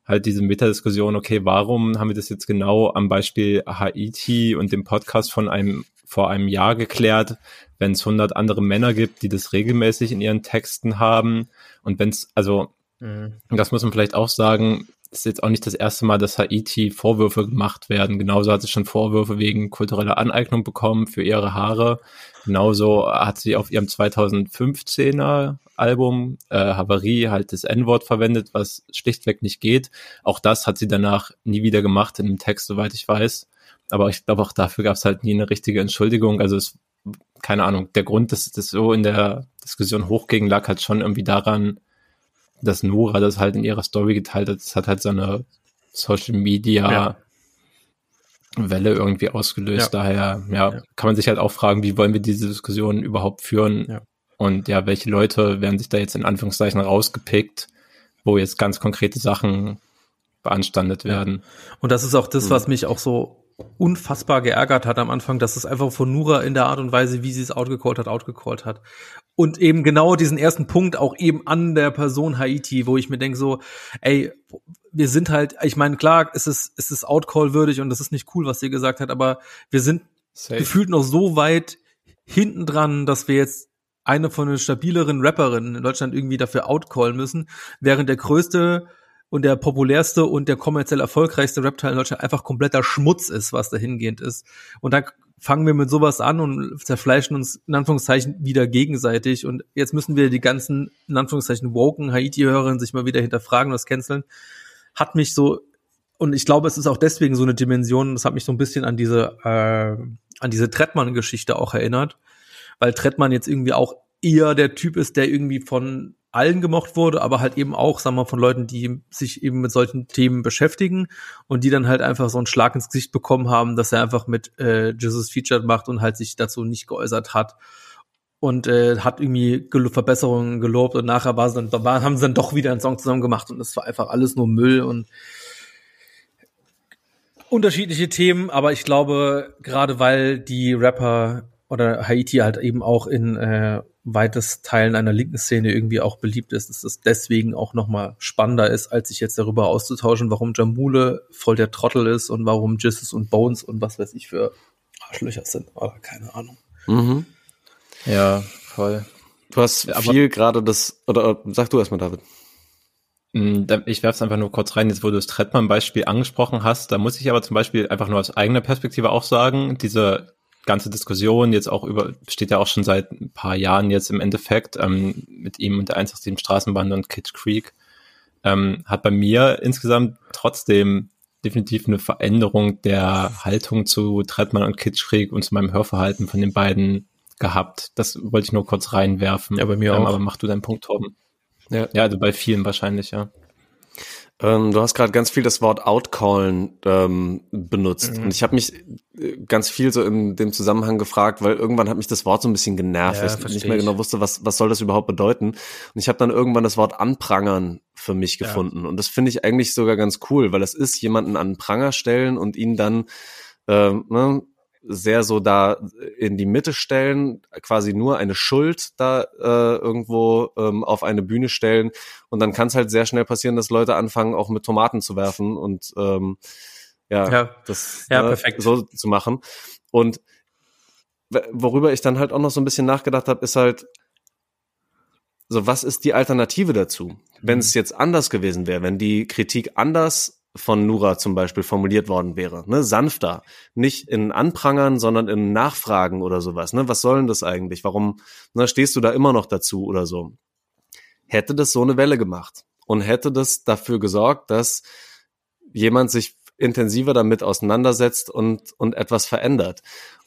halt diese Metadiskussion, okay, warum haben wir das jetzt genau am Beispiel Haiti und dem Podcast von einem vor einem Jahr geklärt, wenn es 100 andere Männer gibt, die das regelmäßig in ihren Texten haben und wenn es, also, mhm. das muss man vielleicht auch sagen, ist jetzt auch nicht das erste Mal, dass Haiti Vorwürfe gemacht werden. Genauso hat sie schon Vorwürfe wegen kultureller Aneignung bekommen für ihre Haare. Genauso hat sie auf ihrem 2015er Album äh, Havarie halt das N-Wort verwendet, was schlichtweg nicht geht. Auch das hat sie danach nie wieder gemacht in dem Text, soweit ich weiß. Aber ich glaube, auch dafür gab es halt nie eine richtige Entschuldigung. Also es, keine Ahnung, der Grund, dass das so in der Diskussion hochging, lag halt schon irgendwie daran, dass Nora das halt in ihrer Story geteilt hat. Das hat halt so eine Social Media ja. Welle irgendwie ausgelöst. Ja. Daher, ja, ja, kann man sich halt auch fragen, wie wollen wir diese Diskussion überhaupt führen? Und ja, welche Leute werden sich da jetzt in Anführungszeichen rausgepickt, wo jetzt ganz konkrete Sachen beanstandet werden. Und das ist auch das, was hm. mich auch so unfassbar geärgert hat am Anfang, dass es einfach von Nura in der Art und Weise, wie sie es outgecallt hat, outgecallt hat. Und eben genau diesen ersten Punkt auch eben an der Person Haiti, wo ich mir denke so, ey, wir sind halt, ich meine, klar, es ist, es ist Outcall würdig und das ist nicht cool, was sie gesagt hat, aber wir sind Safe. gefühlt noch so weit hinten dran, dass wir jetzt eine von den stabileren Rapperinnen in Deutschland irgendwie dafür outcallen müssen, während der größte und der populärste und der kommerziell erfolgreichste Rap-Teil in Deutschland einfach kompletter Schmutz ist, was dahingehend ist. Und dann fangen wir mit sowas an und zerfleischen uns in Anführungszeichen wieder gegenseitig. Und jetzt müssen wir die ganzen, in Anführungszeichen, woken Haiti-Hörerinnen sich mal wieder hinterfragen und das canceln. Hat mich so, und ich glaube, es ist auch deswegen so eine Dimension, das hat mich so ein bisschen an diese, äh, an diese Trettmann-Geschichte auch erinnert, weil Trettmann jetzt irgendwie auch eher der Typ ist, der irgendwie von allen gemocht wurde, aber halt eben auch, sagen wir, von Leuten, die sich eben mit solchen Themen beschäftigen und die dann halt einfach so einen Schlag ins Gesicht bekommen haben, dass er einfach mit äh, Jesus Featured macht und halt sich dazu nicht geäußert hat und äh, hat irgendwie Gel Verbesserungen gelobt und nachher war dann, da haben sie dann doch wieder einen Song zusammen gemacht und es war einfach alles nur Müll und unterschiedliche Themen, aber ich glaube, gerade weil die Rapper oder Haiti halt eben auch in äh, weites Teilen einer linken Szene irgendwie auch beliebt ist, dass es deswegen auch nochmal spannender ist, als sich jetzt darüber auszutauschen, warum Jamule voll der Trottel ist und warum Jesus und Bones und was weiß ich für Arschlöcher sind. Aber keine Ahnung. Mhm. Ja, voll. Du hast Aber viel gerade das, oder sag du erstmal, David. Mm, ich werfe es einfach nur kurz rein, jetzt wo du das Trettmann-Beispiel angesprochen hast, da muss ich aber zum Beispiel einfach nur aus eigener Perspektive auch sagen, diese ganze Diskussion jetzt auch über, steht ja auch schon seit ein paar Jahren jetzt im Endeffekt ähm, mit ihm und der 187 Straßenbahn und Kid Creek. ähm, hat bei mir insgesamt trotzdem definitiv eine Veränderung der Haltung zu Trettmann und Kitschkrieg und zu meinem Hörverhalten von den beiden gehabt. Das wollte ich nur kurz reinwerfen. Ja, bei mir ähm, auch. Aber mach du deinen Punkt, Torben. Ja, ja also bei vielen wahrscheinlich, ja. Ähm, du hast gerade ganz viel das Wort outcallen ähm, benutzt. Mhm. Und ich habe mich äh, ganz viel so in dem Zusammenhang gefragt, weil irgendwann hat mich das Wort so ein bisschen genervt, Ja, weil ich nicht mehr genau wusste, was, was soll das überhaupt bedeuten. Und ich habe dann irgendwann das Wort anprangern für mich Ja. gefunden. Und das finde ich eigentlich sogar ganz cool, weil das ist jemanden an den Pranger stellen und ihn dann ähm, ne, sehr so da in die Mitte stellen, quasi nur eine Schuld da äh, irgendwo ähm, auf eine Bühne stellen und dann kann es halt sehr schnell passieren, dass Leute anfangen auch mit Tomaten zu werfen und ähm, ja, Ja. das Ja, ne, perfekt. so zu machen und worüber ich dann halt auch noch so ein bisschen nachgedacht habe, ist halt so, was ist die Alternative dazu? Wenn es jetzt anders gewesen wäre, wenn die Kritik anders von Nura zum Beispiel formuliert worden wäre, ne, sanfter, nicht in Anprangern, sondern in Nachfragen oder sowas, ne, was soll denn das eigentlich? Warum, ne, stehst du da immer noch dazu oder so? Hätte das so eine Welle gemacht und hätte das dafür gesorgt, dass jemand sich intensiver damit auseinandersetzt und, und etwas verändert.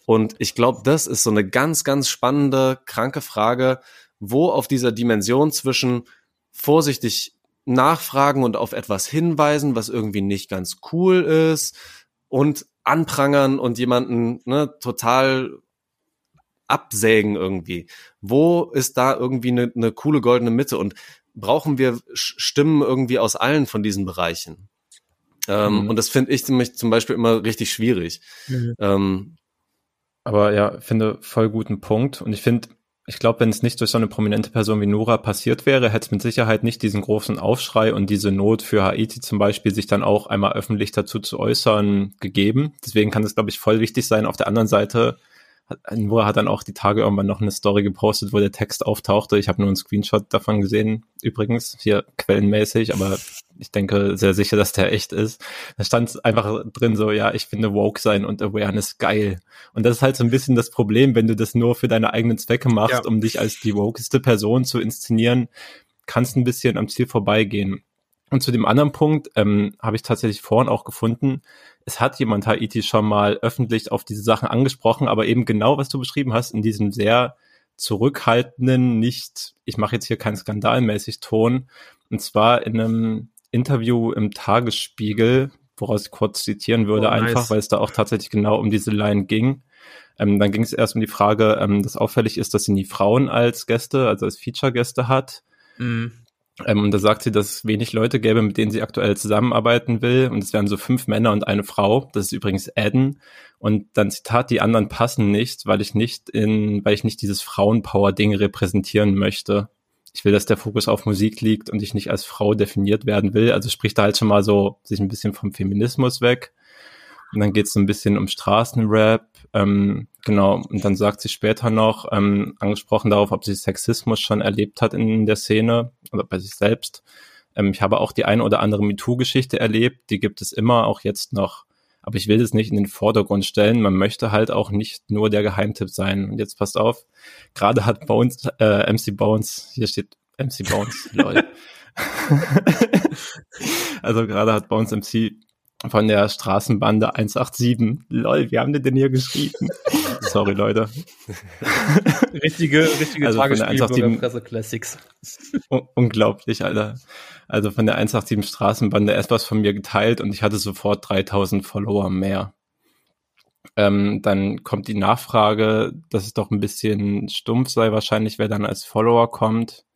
Und ich glaube, das ist so eine ganz, ganz spannende, kranke Frage, wo auf dieser Dimension zwischen vorsichtig nachfragen und auf etwas hinweisen, was irgendwie nicht ganz cool ist, und anprangern und jemanden ne, total absägen irgendwie. Wo ist da irgendwie eine, eine coole goldene Mitte? Und brauchen wir Stimmen irgendwie aus allen von diesen Bereichen? Ähm, Mhm. Und das finde ich zum Beispiel immer richtig schwierig. Ähm, Aber ja, finde voll guten Punkt. Und ich finde, ich glaube, wenn es nicht durch so eine prominente Person wie Nora passiert wäre, hätte es mit Sicherheit nicht diesen großen Aufschrei und diese Not für Haiti zum Beispiel, sich dann auch einmal öffentlich dazu zu äußern, gegeben. Deswegen kann es, glaube ich, voll wichtig sein. Auf der anderen Seite, Nora hat dann auch die Tage irgendwann noch eine Story gepostet, wo der Text auftauchte. Ich habe nur einen Screenshot davon gesehen, übrigens, hier quellenmäßig, aber ich denke sehr sicher, dass der echt ist. Da stand einfach drin so, ja, ich finde Woke sein und Awareness geil. Und das ist halt so ein bisschen das Problem, wenn du das nur für deine eigenen Zwecke machst, Ja. um dich als die wokeste Person zu inszenieren, kannst ein bisschen am Ziel vorbeigehen. Und zu dem anderen Punkt ähm, habe ich tatsächlich vorhin auch gefunden, es hat jemand Haiti schon mal öffentlich auf diese Sachen angesprochen, aber eben genau, was du beschrieben hast, in diesem sehr zurückhaltenden, nicht, ich mache jetzt hier keinen skandalmäßig Ton, und zwar in einem Interview im Tagesspiegel, woraus ich kurz zitieren würde, Oh, nice. einfach, weil es da auch tatsächlich genau um diese Line ging. Ähm, dann ging es erst um die Frage, ähm, dass auffällig ist, dass sie nie Frauen als Gäste, also als Feature-Gäste hat. Mhm. Ähm, und da sagt sie, dass es wenig Leute gäbe, mit denen sie aktuell zusammenarbeiten will. Und es wären so fünf Männer und eine Frau. Das ist übrigens Adam. Und dann Zitat, die anderen passen nicht, weil ich nicht in, weil ich nicht dieses Frauenpower-Ding repräsentieren möchte. Ich will, dass der Fokus auf Musik liegt und ich nicht als Frau definiert werden will. Also spricht da halt schon mal so sich ein bisschen vom Feminismus weg. Und dann geht es so ein bisschen um Straßenrap. Ähm, genau, und dann sagt sie später noch, ähm, angesprochen darauf, ob sie Sexismus schon erlebt hat in der Szene oder bei sich selbst. Ähm, ich habe auch die eine oder andere MeToo-Geschichte erlebt, die gibt es immer, auch jetzt noch. Aber ich will das nicht in den Vordergrund stellen. Man möchte halt auch nicht nur der Geheimtipp sein. Und jetzt passt auf, gerade hat Bones, äh, MC Bones, hier steht MC Bones, lol. <laughs> also gerade hat Bones MC von der Straßenbande 187. Lol, wie haben die denn hier geschrieben? <laughs> Sorry, Leute. Richtige, richtige Also von der Tagesspiel 187 Bürgerpresse Classics. <laughs> Un unglaublich, Alter. Also von der 187 Straßenbande etwas von mir geteilt und ich hatte sofort 3000 Follower mehr. Ähm, dann kommt die Nachfrage, dass es doch ein bisschen stumpf sei wahrscheinlich, wer dann als Follower kommt.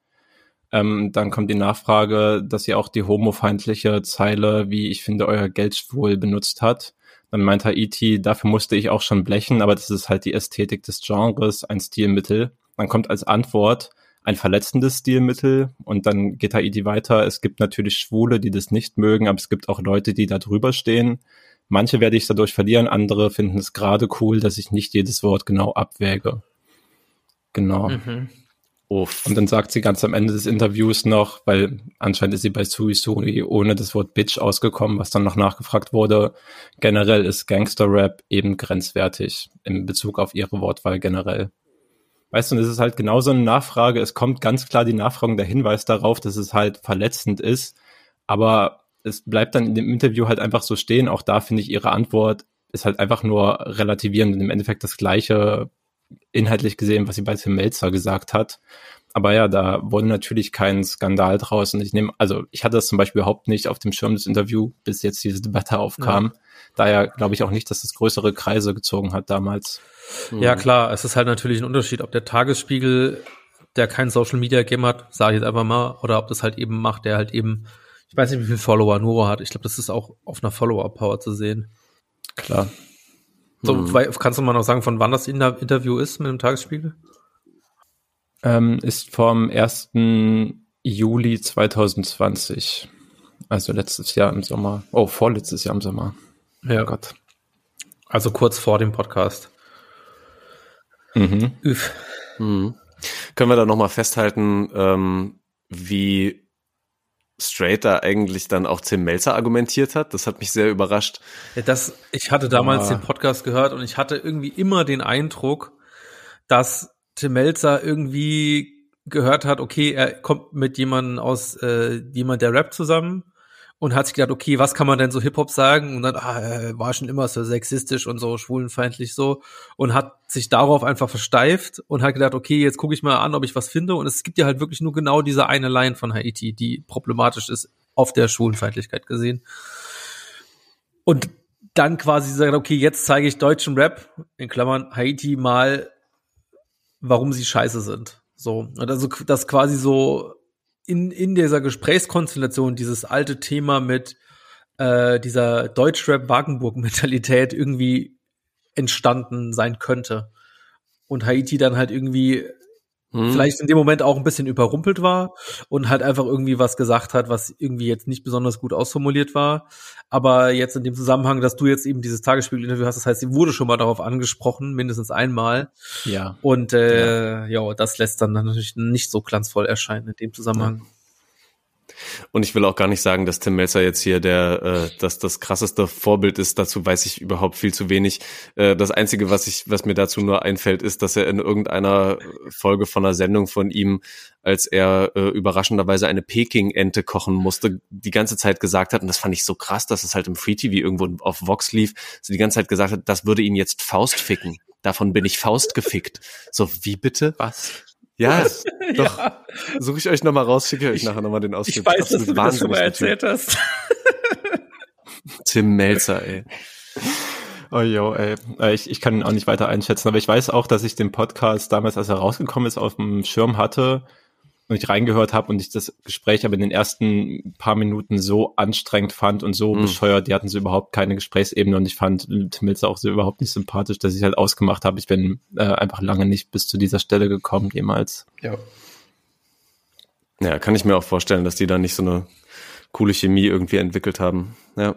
Ähm, dann kommt die Nachfrage, dass sie auch die homofeindliche Zeile, wie ich finde, euer Geld schwul benutzt hat. Dann meint Haiti, dafür musste ich auch schon blechen, aber das ist halt die Ästhetik des Genres, ein Stilmittel. Dann kommt als Antwort ein verletzendes Stilmittel und dann geht Haiti weiter. Es gibt natürlich Schwule, die das nicht mögen, aber es gibt auch Leute, die da drüber stehen. Manche werde ich dadurch verlieren, andere finden es gerade cool, dass ich nicht jedes Wort genau abwäge. Genau. Mhm. Uff. Und dann sagt sie ganz am Ende des Interviews noch, weil anscheinend ist sie bei Sui Sui ohne das Wort Bitch ausgekommen, was dann noch nachgefragt wurde. Generell ist Gangster-Rap eben grenzwertig in Bezug auf ihre Wortwahl generell. Weißt du, und es ist halt genauso eine Nachfrage. Es kommt ganz klar die Nachfrage, der Hinweis darauf, dass es halt verletzend ist. Aber es bleibt dann in dem Interview halt einfach so stehen. Auch da finde ich ihre Antwort ist halt einfach nur relativierend und im Endeffekt das gleiche inhaltlich gesehen, was sie bei Tim Melzer gesagt hat. Aber ja, da wurde natürlich kein Skandal draus. Und ich nehme, also ich hatte das zum Beispiel überhaupt nicht auf dem Schirm des Interview, bis jetzt diese Debatte aufkam. Ja. Daher glaube ich auch nicht, dass es größere Kreise gezogen hat damals. Ja, klar, es ist halt natürlich ein Unterschied, ob der Tagesspiegel, der kein Social Media Game hat, sage ich jetzt einfach mal, oder ob das halt eben macht, der halt eben, ich weiß nicht, wie viele Follower Nuro hat. Ich glaube, das ist auch auf einer Follower-Power zu sehen. Klar. So, hm. kannst du mal noch sagen, von wann das Interview ist mit dem Tagesspiegel? Ähm, ist vom 1. Juli 2020. Also letztes Jahr im Sommer. Oh, vorletztes Jahr im Sommer. Ja. Oh Gott. Also kurz vor dem Podcast. Mhm. Üff. Mhm. Können wir da nochmal festhalten, ähm, wie straight da eigentlich dann auch Tim Melzer argumentiert hat? Das hat mich sehr überrascht. Ja, das, ich hatte damals ah. den Podcast gehört und ich hatte irgendwie immer den Eindruck, dass Tim Melzer irgendwie gehört hat, okay, er kommt mit jemandem aus, äh, jemand der Rap zusammen und hat sich gedacht, okay, was kann man denn so Hip-Hop sagen? Und dann, ah, er war schon immer so sexistisch und so schwulenfeindlich so und hat sich darauf einfach versteift und hat gedacht, okay, jetzt gucke ich mal an, ob ich was finde. Und es gibt ja halt wirklich nur genau diese eine Line von Haiti, die problematisch ist auf der Schwulenfeindlichkeit gesehen. Und dann quasi sagt, okay, jetzt zeige ich deutschen Rap, in Klammern Haiti mal, warum sie scheiße sind. So, und also das quasi so in, in dieser Gesprächskonstellation dieses alte Thema mit äh, dieser Deutschrap-Wagenburg-Mentalität irgendwie entstanden sein könnte. Und Haiti dann halt irgendwie hm. vielleicht in dem Moment auch ein bisschen überrumpelt war und halt einfach irgendwie was gesagt hat, was irgendwie jetzt nicht besonders gut ausformuliert war. Aber jetzt in dem Zusammenhang, dass du jetzt eben dieses Tagesspiegel-Interview hast, das heißt, sie wurde schon mal darauf angesprochen, mindestens einmal. Ja. Und äh, ja, ja das lässt dann natürlich nicht so glanzvoll erscheinen in dem Zusammenhang. Ja. Und ich will auch gar nicht sagen, dass Tim Melzer jetzt hier der, äh, dass das krasseste Vorbild ist. Dazu weiß ich überhaupt viel zu wenig. Äh, das einzige, was ich, was mir dazu nur einfällt, ist, dass er in irgendeiner Folge von einer Sendung von ihm, als er äh, überraschenderweise eine Peking-Ente kochen musste, die ganze Zeit gesagt hat, und das fand ich so krass, dass es halt im Free TV irgendwo auf Vox lief, so die ganze Zeit gesagt hat, das würde ihn jetzt Faust ficken. Davon bin ich Faust gefickt. So, wie bitte? Was? Ja, <laughs> doch. Ja. Suche ich euch nochmal raus, schicke euch nachher nochmal den Ausschnitt. Ich weiß, dass du das schon mal erzählt hast. <laughs> Tim Melzer, ey. Oh jo, ey. Äh, ich, ich kann ihn auch nicht weiter einschätzen, aber ich weiß auch, dass ich den Podcast damals, als er rausgekommen ist, auf dem Schirm hatte und ich reingehört habe und ich das Gespräch aber in den ersten paar Minuten so anstrengend fand und so mhm. bescheuert, die hatten so überhaupt keine Gesprächsebene und ich fand Tim Milzer auch so überhaupt nicht sympathisch, dass ich halt ausgemacht habe, ich bin äh, einfach lange nicht bis zu dieser Stelle gekommen jemals. Ja. Ja, kann ich mir auch vorstellen, dass die da nicht so eine coole Chemie irgendwie entwickelt haben. Ja.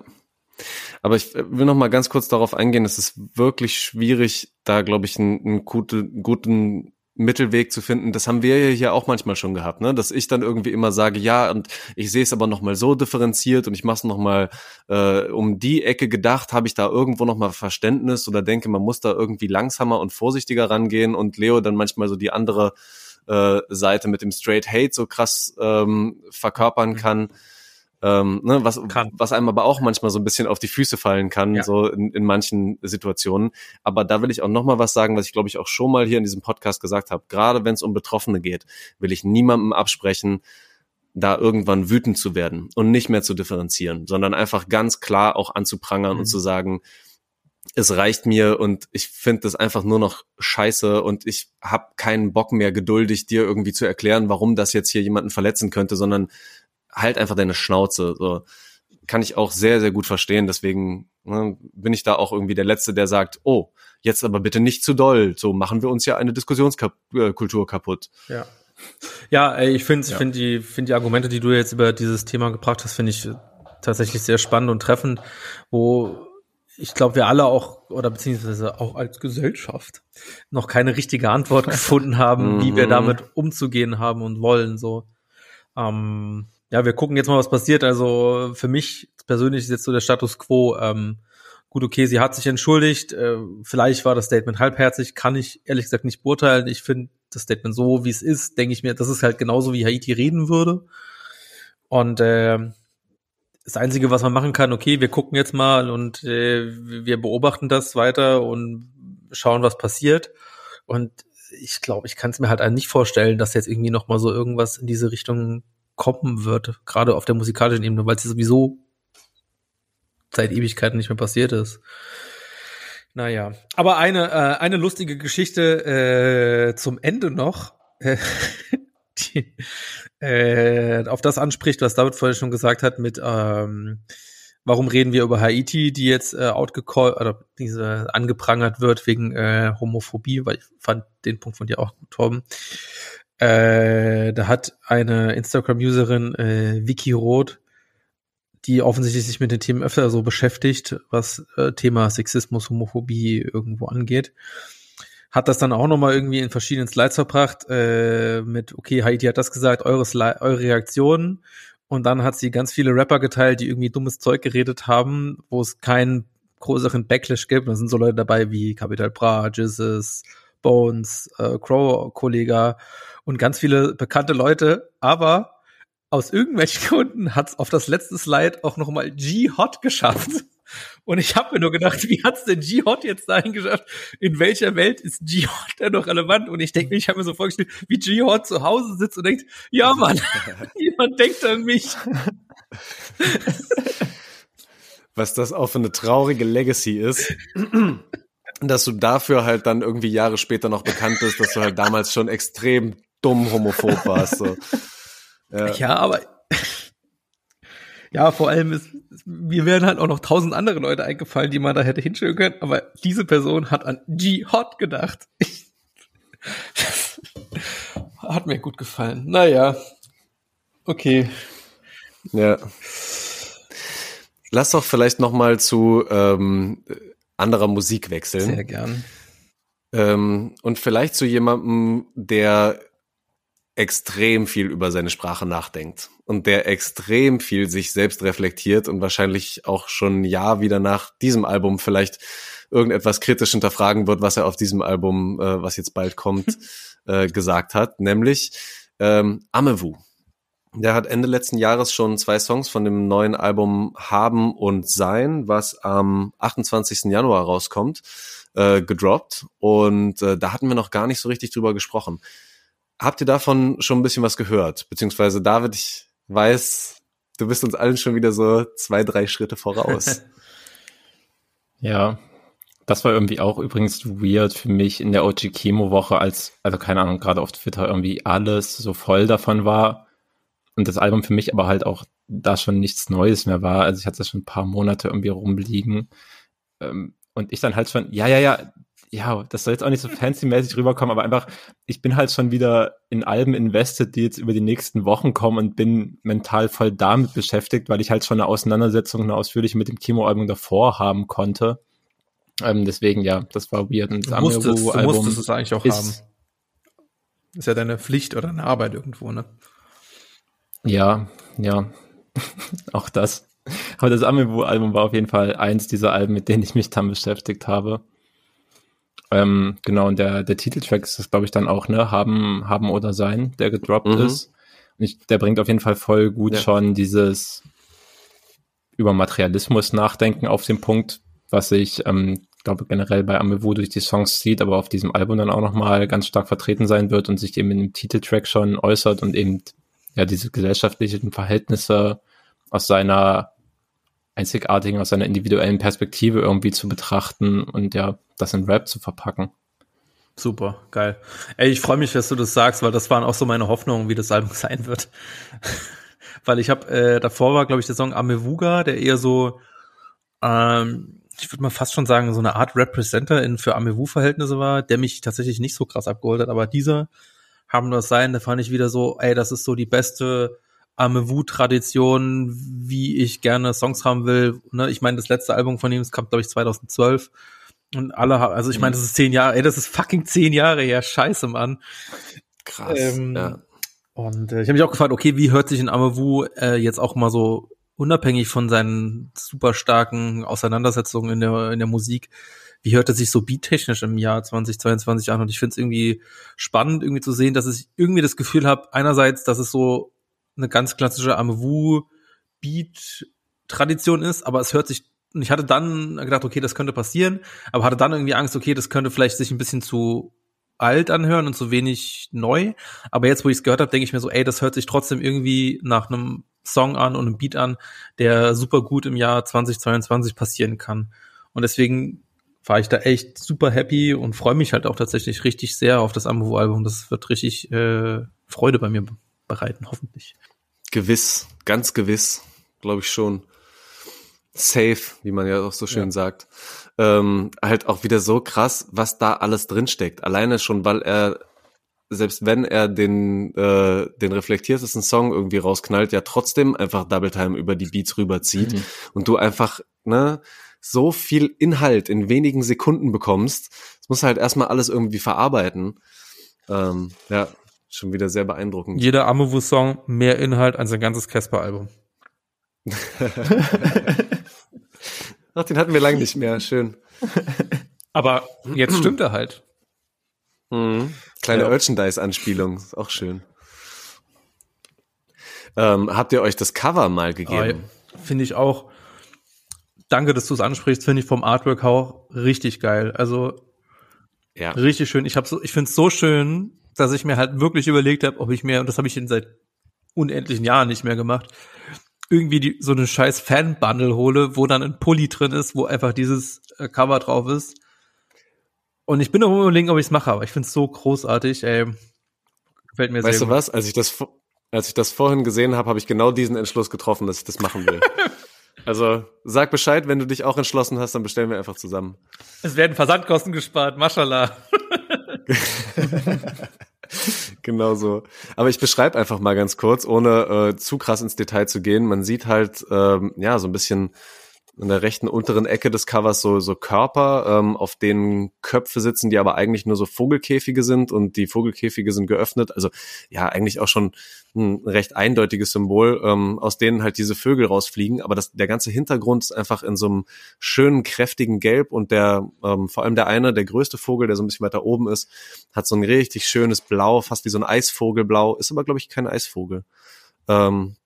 Aber ich will noch mal ganz kurz darauf eingehen, es ist wirklich schwierig, da glaube ich einen, einen gute, guten Mittelweg zu finden, das haben wir ja hier auch manchmal schon gehabt, ne? Dass ich dann irgendwie immer sage, ja, und ich sehe es aber nochmal so differenziert und ich mache es nochmal äh, um die Ecke gedacht, habe ich da irgendwo nochmal Verständnis oder denke, man muss da irgendwie langsamer und vorsichtiger rangehen und Leo dann manchmal so die andere äh, Seite mit dem Straight Hate so krass ähm, verkörpern mhm. Ähm, ne, was, kann. was einem aber auch manchmal so ein bisschen auf die Füße fallen kann, ja. so in, in manchen Situationen. Aber da will ich auch noch mal was sagen, was ich glaube ich auch schon mal hier in diesem Podcast gesagt habe. Gerade wenn es um Betroffene geht, will ich niemandem absprechen, da irgendwann wütend zu werden und nicht mehr zu differenzieren, sondern einfach ganz klar auch anzuprangern mhm. und zu sagen, es reicht mir und ich finde das einfach nur noch scheiße und ich habe keinen Bock mehr geduldig dir irgendwie zu erklären, warum das jetzt hier jemanden verletzen könnte, sondern halt einfach deine Schnauze. So kann ich auch sehr, sehr gut verstehen. Deswegen ne, bin ich da auch irgendwie der Letzte, der sagt, oh, jetzt aber bitte nicht zu doll. So machen wir uns ja eine Diskussionskultur äh, kaputt. Ja. Ja, ich finde ja. find die, find die Argumente, die du jetzt über dieses Thema gebracht hast, finde ich tatsächlich sehr spannend und treffend, wo ich glaube, wir alle auch, oder beziehungsweise auch als Gesellschaft, noch keine richtige Antwort <laughs> gefunden haben, wie wir mhm. damit umzugehen haben und wollen. So, ähm, ja, wir gucken jetzt mal, was passiert. Also für mich persönlich ist jetzt so der Status quo. Ähm, gut, okay, sie hat sich entschuldigt. Äh, vielleicht war das Statement halbherzig, kann ich ehrlich gesagt nicht beurteilen. Ich finde das Statement so, wie es ist, denke ich mir, das ist halt genauso, wie Haiti reden würde. Und äh, das Einzige, was man machen kann, okay, wir gucken jetzt mal und äh, wir beobachten das weiter und schauen, was passiert. Und ich glaube, ich kann es mir halt nicht vorstellen, dass jetzt irgendwie noch mal so irgendwas in diese Richtung kommen wird, gerade auf der musikalischen Ebene, weil es sowieso seit Ewigkeiten nicht mehr passiert ist. Naja, aber eine, äh, eine lustige Geschichte äh, zum Ende noch, äh, <laughs> die äh, auf das anspricht, was David vorher schon gesagt hat, mit ähm, warum reden wir über Haiti, die jetzt äh, outgecallt oder diese angeprangert wird wegen äh, Homophobie, weil ich fand den Punkt von dir auch gut, Torben. Äh, da hat eine Instagram-Userin, äh, Vicky Roth, die offensichtlich sich mit den Themen öfter so beschäftigt, was äh, Thema Sexismus, Homophobie irgendwo angeht. Hat das dann auch nochmal irgendwie in verschiedenen Slides verbracht, äh, mit, okay, Haiti hat das gesagt, eure, Sli eure Reaktionen. Und dann hat sie ganz viele Rapper geteilt, die irgendwie dummes Zeug geredet haben, wo es keinen größeren Backlash gibt. Da sind so Leute dabei wie Capital Bra, Jesus, Bones, äh, Crow-Kollega und ganz viele bekannte Leute. Aber aus irgendwelchen <laughs> Gründen hat es auf das letzte Slide auch nochmal G-Hot geschafft. Und ich habe mir nur gedacht, wie hat's denn G-Hot jetzt dahin geschafft? In welcher Welt ist G-Hot denn noch relevant? Und ich denke, ich habe mir so vorgestellt, wie G-Hot zu Hause sitzt und denkt, ja Mann, <laughs> jemand denkt an mich. Was das auch für eine traurige Legacy ist, <clears throat> dass du dafür halt dann irgendwie Jahre später noch bekannt bist, dass du halt damals schon extrem dumm homophob warst. So. <laughs> Ja. ja, aber ja, vor allem ist, mir wären halt auch noch tausend andere Leute eingefallen, die man da hätte hinstellen können, aber diese Person hat an G-Hot gedacht. <laughs> hat mir gut gefallen. Naja. Okay. Ja. Lass doch vielleicht noch mal zu ähm, anderer Musik wechseln. Sehr gern. Ähm, und vielleicht zu jemandem, der extrem viel über seine Sprache nachdenkt und der extrem viel sich selbst reflektiert und wahrscheinlich auch schon ein Jahr wieder nach diesem Album vielleicht irgendetwas kritisch hinterfragen wird, was er auf diesem Album, äh, was jetzt bald kommt, <laughs> äh, gesagt hat, nämlich ähm, Amewu. Der hat Ende letzten Jahres schon zwei Songs von dem neuen Album Haben und Sein, was am 28. Januar rauskommt, äh, gedroppt. Und äh, da hatten wir noch gar nicht so richtig drüber gesprochen. Habt ihr davon schon ein bisschen was gehört? Beziehungsweise David, ich weiß, du bist uns allen schon wieder so zwei, drei Schritte voraus. <laughs> ja, das war irgendwie auch übrigens weird für mich in der OG Chemo Woche, als, also keine Ahnung, gerade auf Twitter irgendwie alles so voll davon war und das Album für mich aber halt auch da schon nichts Neues mehr war. Also ich hatte das schon ein paar Monate irgendwie rumliegen. Ähm, und ich dann halt schon, ja, ja, ja, ja, das soll jetzt auch nicht so fancy-mäßig rüberkommen, aber einfach, ich bin halt schon wieder in Alben invested, die jetzt über die nächsten Wochen kommen und bin mental voll damit beschäftigt, weil ich halt schon eine Auseinandersetzung, eine ausführliche mit dem Chemo-Album davor haben konnte. Ähm, deswegen, ja, das war weird. Und das du musstest, du musstest es eigentlich auch ist, haben. Ist ja deine Pflicht oder eine Arbeit irgendwo, ne? Ja, ja. <laughs> auch das. Aber das Amiibo-Album war auf jeden Fall eins dieser Alben, mit denen ich mich dann beschäftigt habe. Ähm, genau, und der, der Titeltrack ist das, glaube ich, dann auch, ne? Haben, haben oder sein, der gedroppt mhm. ist. Und ich, der bringt auf jeden Fall voll gut ja. schon dieses über Materialismus nachdenken auf den Punkt, was ich ähm, glaube generell bei Amewu durch die Songs sieht, aber auf diesem Album dann auch nochmal ganz stark vertreten sein wird und sich eben in dem Titeltrack schon äußert und eben ja diese gesellschaftlichen Verhältnisse aus seiner einzigartigen, aus seiner individuellen Perspektive irgendwie zu betrachten und ja, das in Rap zu verpacken. Super, geil. Ey, ich freue mich, dass du das sagst, weil das waren auch so meine Hoffnungen, wie das Album <laughs> sein wird. weil ich habe, äh, davor war, glaube ich, der Song Amevuga, der eher so, ähm, ich würde mal fast schon sagen, so eine Art Representer in für Amewu-Verhältnisse war, der mich tatsächlich nicht so krass abgeholt hat, aber dieser haben das sein, da fand ich wieder so, ey, das ist so die beste Amewu-Tradition, wie ich gerne Songs haben will. Ne? Ich meine, das letzte Album von ihm, das kam, glaube ich, 2012. Und alle haben, also ich meine, das ist zehn Jahre, ey, das ist fucking zehn Jahre her, scheiße, Mann. Krass, ähm, ja. Und äh, ich habe mich auch gefragt, okay, wie hört sich ein Amewu äh, jetzt auch mal so unabhängig von seinen super starken Auseinandersetzungen in der, in der Musik, wie hört er sich so beattechnisch im Jahr 2022 an? Und ich finde es irgendwie spannend, irgendwie zu sehen, dass ich irgendwie das Gefühl habe, einerseits, dass es so eine ganz klassische Amewu Beat Tradition ist, aber es hört sich und ich hatte dann gedacht, okay, das könnte passieren, aber hatte dann irgendwie Angst, okay, das könnte vielleicht sich ein bisschen zu alt anhören und zu wenig neu. Aber jetzt, wo ich es gehört habe, denke ich mir so, ey, das hört sich trotzdem irgendwie nach einem Song an und einem Beat an, der super gut im Jahr 2022 passieren kann. Und deswegen war ich da echt super happy und freue mich halt auch tatsächlich richtig sehr auf das Ambo-Album. Das wird richtig äh, Freude bei mir bereiten, hoffentlich. Gewiss, ganz gewiss, glaube ich schon. Safe, wie man ja auch so schön ja. sagt. Ähm, halt auch wieder so krass, was da alles drinsteckt. Alleine schon, weil er selbst wenn er den, äh, den reflektiertesten Song irgendwie rausknallt, ja trotzdem einfach Double Time über die Beats rüberzieht mhm. und du einfach, ne, so viel Inhalt in wenigen Sekunden bekommst. Das muss halt erstmal alles irgendwie verarbeiten. Ähm, ja, schon wieder sehr beeindruckend. Jeder Amovu-Song mehr Inhalt als ein ganzes Casper-Album. <laughs> Ach, den hatten wir lange nicht mehr. Schön. Aber jetzt stimmt er halt. Mhm. Kleine ja. Merchandise-Anspielung, ist auch schön. Ähm, habt ihr euch das Cover mal gegeben? Ah, Finde ich auch danke, dass du es ansprichst, finde ich vom Artwork auch richtig geil. Also ja. richtig schön. Ich habe so, ich finde es so schön, dass ich mir halt wirklich überlegt habe, ob ich mir, und das habe ich in seit unendlichen Jahren nicht mehr gemacht, irgendwie die, so eine scheiß Fan-Bundle hole, wo dann ein Pulli drin ist, wo einfach dieses äh, Cover drauf ist. Und ich bin noch überlegen, ob ich es mache, aber ich finde es so großartig, ey. Gefällt mir weißt sehr Weißt du was? Als ich das, als ich das vorhin gesehen habe, habe ich genau diesen Entschluss getroffen, dass ich das machen will. <laughs> Also sag Bescheid, wenn du dich auch entschlossen hast, dann bestellen wir einfach zusammen. Es werden Versandkosten gespart, mashallah. <laughs> genau so. Aber ich beschreibe einfach mal ganz kurz, ohne äh, zu krass ins Detail zu gehen. Man sieht halt ähm, ja so ein bisschen in der rechten unteren Ecke des Covers so, so Körper, ähm, auf denen Köpfe sitzen, die aber eigentlich nur so Vogelkäfige sind und die Vogelkäfige sind geöffnet. Also ja, eigentlich auch schon ein recht eindeutiges Symbol, ähm, aus denen halt diese Vögel rausfliegen. Aber das, der ganze Hintergrund ist einfach in so einem schönen, kräftigen Gelb und der, ähm, vor allem der eine, der größte Vogel, der so ein bisschen weiter oben ist, hat so ein richtig schönes Blau, fast wie so ein Eisvogelblau, ist aber, glaube ich, kein Eisvogel. Ähm,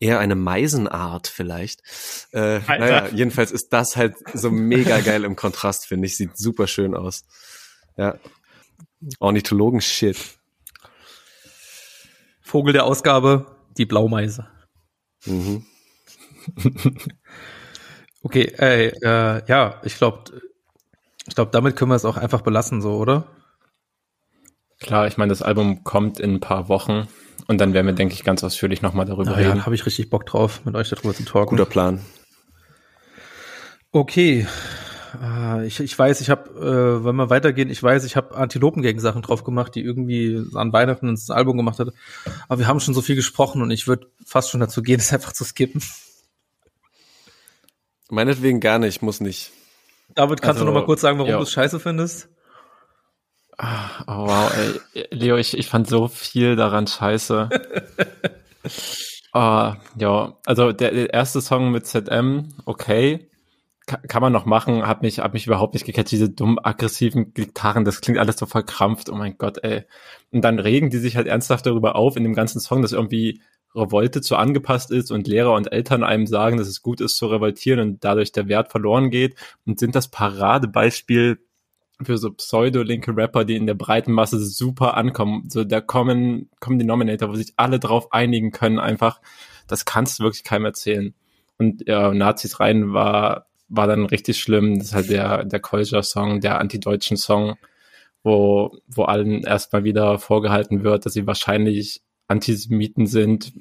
eher eine Meisenart vielleicht. Äh, naja, jedenfalls ist das halt so mega geil im Kontrast, finde ich. Sieht super schön aus. Ja. Ornithologen-Shit. Vogel der Ausgabe, die Blaumeise. Mhm. <laughs> okay, ey, äh, ja, ich glaube, ich glaube, damit können wir es auch einfach belassen, so, oder? Klar, ich meine, das Album kommt in ein paar Wochen. Und dann werden wir, denke ich, ganz ausführlich nochmal darüber reden. Ja, habe ich richtig Bock drauf, mit euch darüber zu talken. Guter Plan. Okay. Uh, ich, ich weiß, ich habe, äh, wenn wir weitergehen, ich weiß, ich habe Antilopengang-Sachen drauf gemacht, die irgendwie an Weihnachten ins Album gemacht hat. Aber wir haben schon so viel gesprochen und ich würde fast schon dazu gehen, <laughs> es einfach zu skippen. Meinetwegen gar nicht, muss nicht. David, kannst also, du noch mal kurz sagen, warum ja. du es scheiße findest? Oh, wow, ey. Leo, ich, ich fand so viel daran scheiße. uh, <laughs> ja, also der, der, erste Song mit ZM, okay. Ka kann man noch machen, hat mich, hat mich überhaupt nicht gecatcht, diese dumm aggressiven Gitarren, das klingt alles so verkrampft, oh mein Gott, ey. Und dann regen die sich halt ernsthaft darüber auf in dem ganzen Song, dass irgendwie Revolte zu angepasst ist und Lehrer und Eltern einem sagen, dass es gut ist zu revoltieren und dadurch der Wert verloren geht und sind das Paradebeispiel für so pseudo-linke Rapper, die in der breiten Masse super ankommen. So der Common, Common Denominator, wo sich alle drauf einigen können, einfach, das kannst du wirklich keinem erzählen. Und ja, Nazis rein war, war dann richtig schlimm. Das ist halt der, der Kolja-Song, der antideutschen Song, wo, wo allen erstmal wieder vorgehalten wird, dass sie wahrscheinlich Antisemiten sind.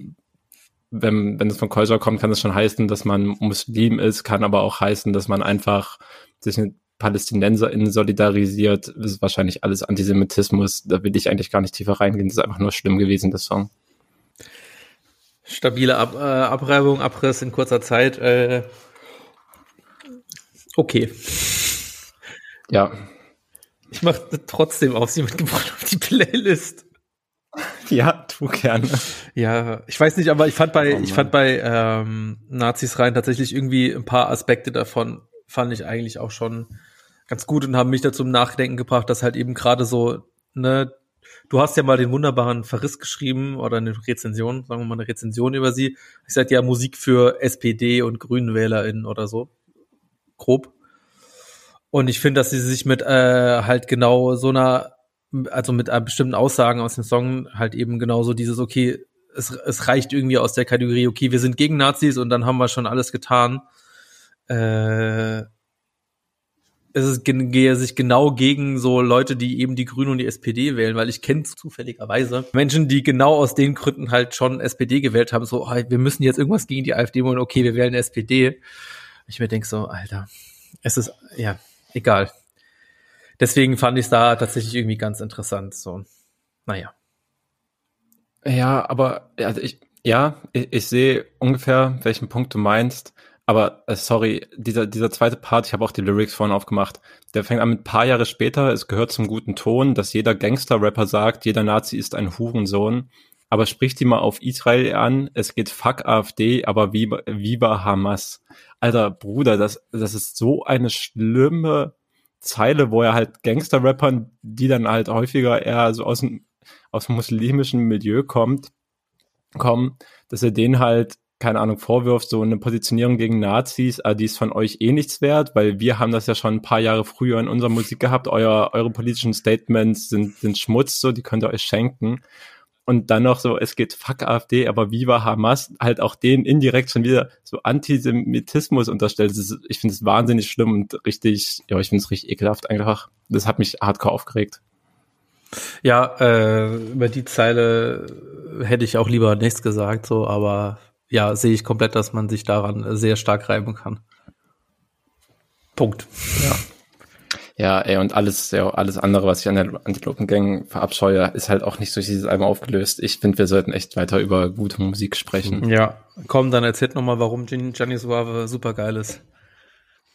Wenn, wenn es von Kolja kommt, kann das schon heißen, dass man Muslim ist, kann aber auch heißen, dass man einfach sich PalästinenserInnen solidarisiert, das ist wahrscheinlich alles Antisemitismus. Da will ich eigentlich gar nicht tiefer reingehen. Das ist einfach nur schlimm gewesen, der Song. Stabile Ab äh, Abreibung, Abriss in kurzer Zeit. Äh, okay. Ja. Ich mache trotzdem auf sie mitgebracht auf die Playlist. Ja, tu gerne. Ja, ich weiß nicht, aber ich fand bei, oh ich fand bei ähm, Nazis rein tatsächlich irgendwie ein paar Aspekte davon fand ich eigentlich auch schon ganz gut und haben mich dazu im Nachdenken gebracht, dass halt eben gerade so, ne, du hast ja mal den wunderbaren Verriss geschrieben oder eine Rezension, sagen wir mal eine Rezension über sie. Ich sag ja Musik für SPD und GrünenwählerInnen oder so. Grob. Und ich finde, dass sie sich mit äh, halt genau so einer, also mit äh, bestimmten Aussagen aus dem Song halt eben genauso dieses, okay, es, es reicht irgendwie aus der Kategorie, okay, wir sind gegen Nazis und dann haben wir schon alles getan. Äh, es ist, gehe sich genau gegen so Leute, die eben die Grünen und die SPD wählen, weil ich kenne zufälligerweise Menschen, die genau aus den Gründen halt schon SPD gewählt haben, so, oh, wir müssen jetzt irgendwas gegen die AfD machen, okay, wir wählen SPD. Ich mir denke so, Alter, es ist, ja, egal. Deswegen fand ich es da tatsächlich irgendwie ganz interessant, so, naja. Ja, aber, also ich, ja, ich, ich sehe ungefähr, welchen Punkt du meinst. Aber äh, sorry, dieser, dieser zweite Part, ich habe auch die Lyrics vorhin aufgemacht, der fängt an mit paar Jahre später, es gehört zum guten Ton, dass jeder Gangster-Rapper sagt, jeder Nazi ist ein Hurensohn. Aber spricht die mal auf Israel an, es geht fuck AfD, aber viva, viva Hamas. Alter Bruder, das, das ist so eine schlimme Zeile, wo er halt Gangster-Rappern, die dann halt häufiger eher so aus dem, aus dem muslimischen Milieu kommt, kommen, dass er den halt keine Ahnung, vorwirft, so eine Positionierung gegen Nazis, äh, die ist von euch eh nichts wert, weil wir haben das ja schon ein paar Jahre früher in unserer Musik gehabt. Euer, eure politischen Statements sind, sind Schmutz, so, die könnt ihr euch schenken. Und dann noch so, es geht fuck AfD, aber Viva Hamas, halt auch denen indirekt schon wieder so Antisemitismus unterstellt. Ist, ich finde es wahnsinnig schlimm und richtig, ja, ich finde es richtig ekelhaft einfach. Das hat mich hardcore aufgeregt. Ja, äh, über die Zeile hätte ich auch lieber nichts gesagt, so, aber ja, sehe ich komplett, dass man sich daran sehr stark reiben kann. Punkt. Ja. Ja, ey, und alles, ja, alles andere, was ich an der Antilopengang verabscheue, ist halt auch nicht durch dieses Album aufgelöst. Ich finde, wir sollten echt weiter über gute Musik sprechen. Ja, komm, dann erzählt noch mal, warum Gianni Suave super geil ist.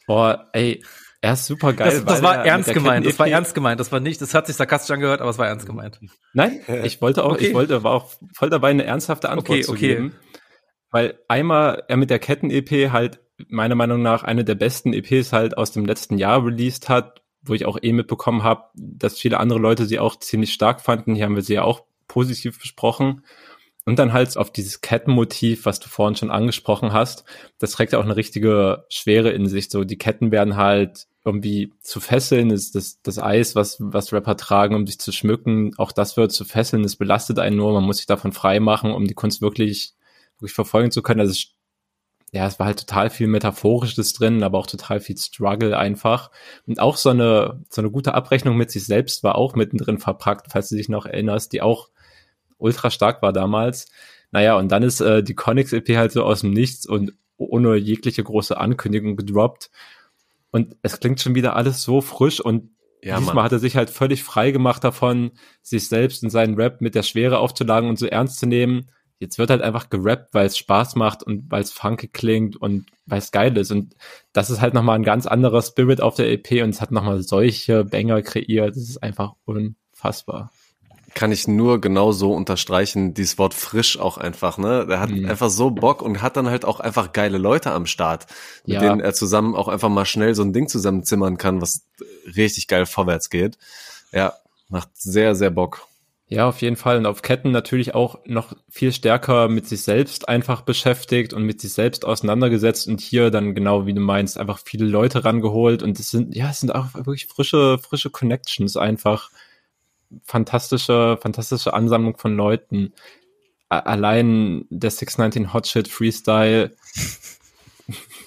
Boah, ey, er ist super geil. Das, das war ernst gemeint. Das war ernst gemeint. Das war nicht, das hat sich sarkastisch angehört, aber es war ernst gemeint. Nein, ich wollte auch, okay. ich wollte, war auch voll dabei, eine ernsthafte Antwort okay, zu okay. geben. Weil einmal er mit der Ketten-EP halt meiner Meinung nach eine der besten EPs halt aus dem letzten Jahr released hat, wo ich auch eh mitbekommen habe, dass viele andere Leute sie auch ziemlich stark fanden. Hier haben wir sie ja auch positiv besprochen. Und dann halt auf dieses Kettenmotiv, was du vorhin schon angesprochen hast, das trägt ja auch eine richtige Schwere in sich. So, die Ketten werden halt irgendwie zu fesseln, das, das, das Eis, was, was Rapper tragen, um sich zu schmücken, auch das wird zu fesseln, das belastet einen nur, man muss sich davon frei machen, um die Kunst wirklich wirklich verfolgen zu können. Also ja, es war halt total viel Metaphorisches drin, aber auch total viel Struggle einfach. Und auch so eine, so eine gute Abrechnung mit sich selbst war auch mittendrin verpackt, falls du dich noch erinnerst, die auch ultra stark war damals. Naja, und dann ist äh, die Conix EP halt so aus dem Nichts und ohne jegliche große Ankündigung gedroppt. Und es klingt schon wieder alles so frisch und ja, diesmal Mann. hat er sich halt völlig frei gemacht davon, sich selbst und seinen Rap mit der Schwere aufzulagen und so ernst zu nehmen Jetzt wird halt einfach gerappt, weil es Spaß macht und weil es funky klingt und weil es geil ist. Und das ist halt nochmal ein ganz anderer Spirit auf der EP und es hat nochmal solche Banger kreiert. Das ist einfach unfassbar. Kann ich nur genau so unterstreichen, dieses Wort frisch auch einfach, ne? Der hat mhm. einfach so Bock und hat dann halt auch einfach geile Leute am Start, mit ja. denen er zusammen auch einfach mal schnell so ein Ding zusammenzimmern kann, was richtig geil vorwärts geht. Ja, macht sehr, sehr Bock. Ja, auf jeden Fall. Und auf Ketten natürlich auch noch viel stärker mit sich selbst einfach beschäftigt und mit sich selbst auseinandergesetzt und hier dann genau wie du meinst, einfach viele Leute rangeholt und es sind, ja, es sind auch wirklich frische, frische Connections einfach. Fantastische, fantastische Ansammlung von Leuten. Allein der 619 Hotshit Freestyle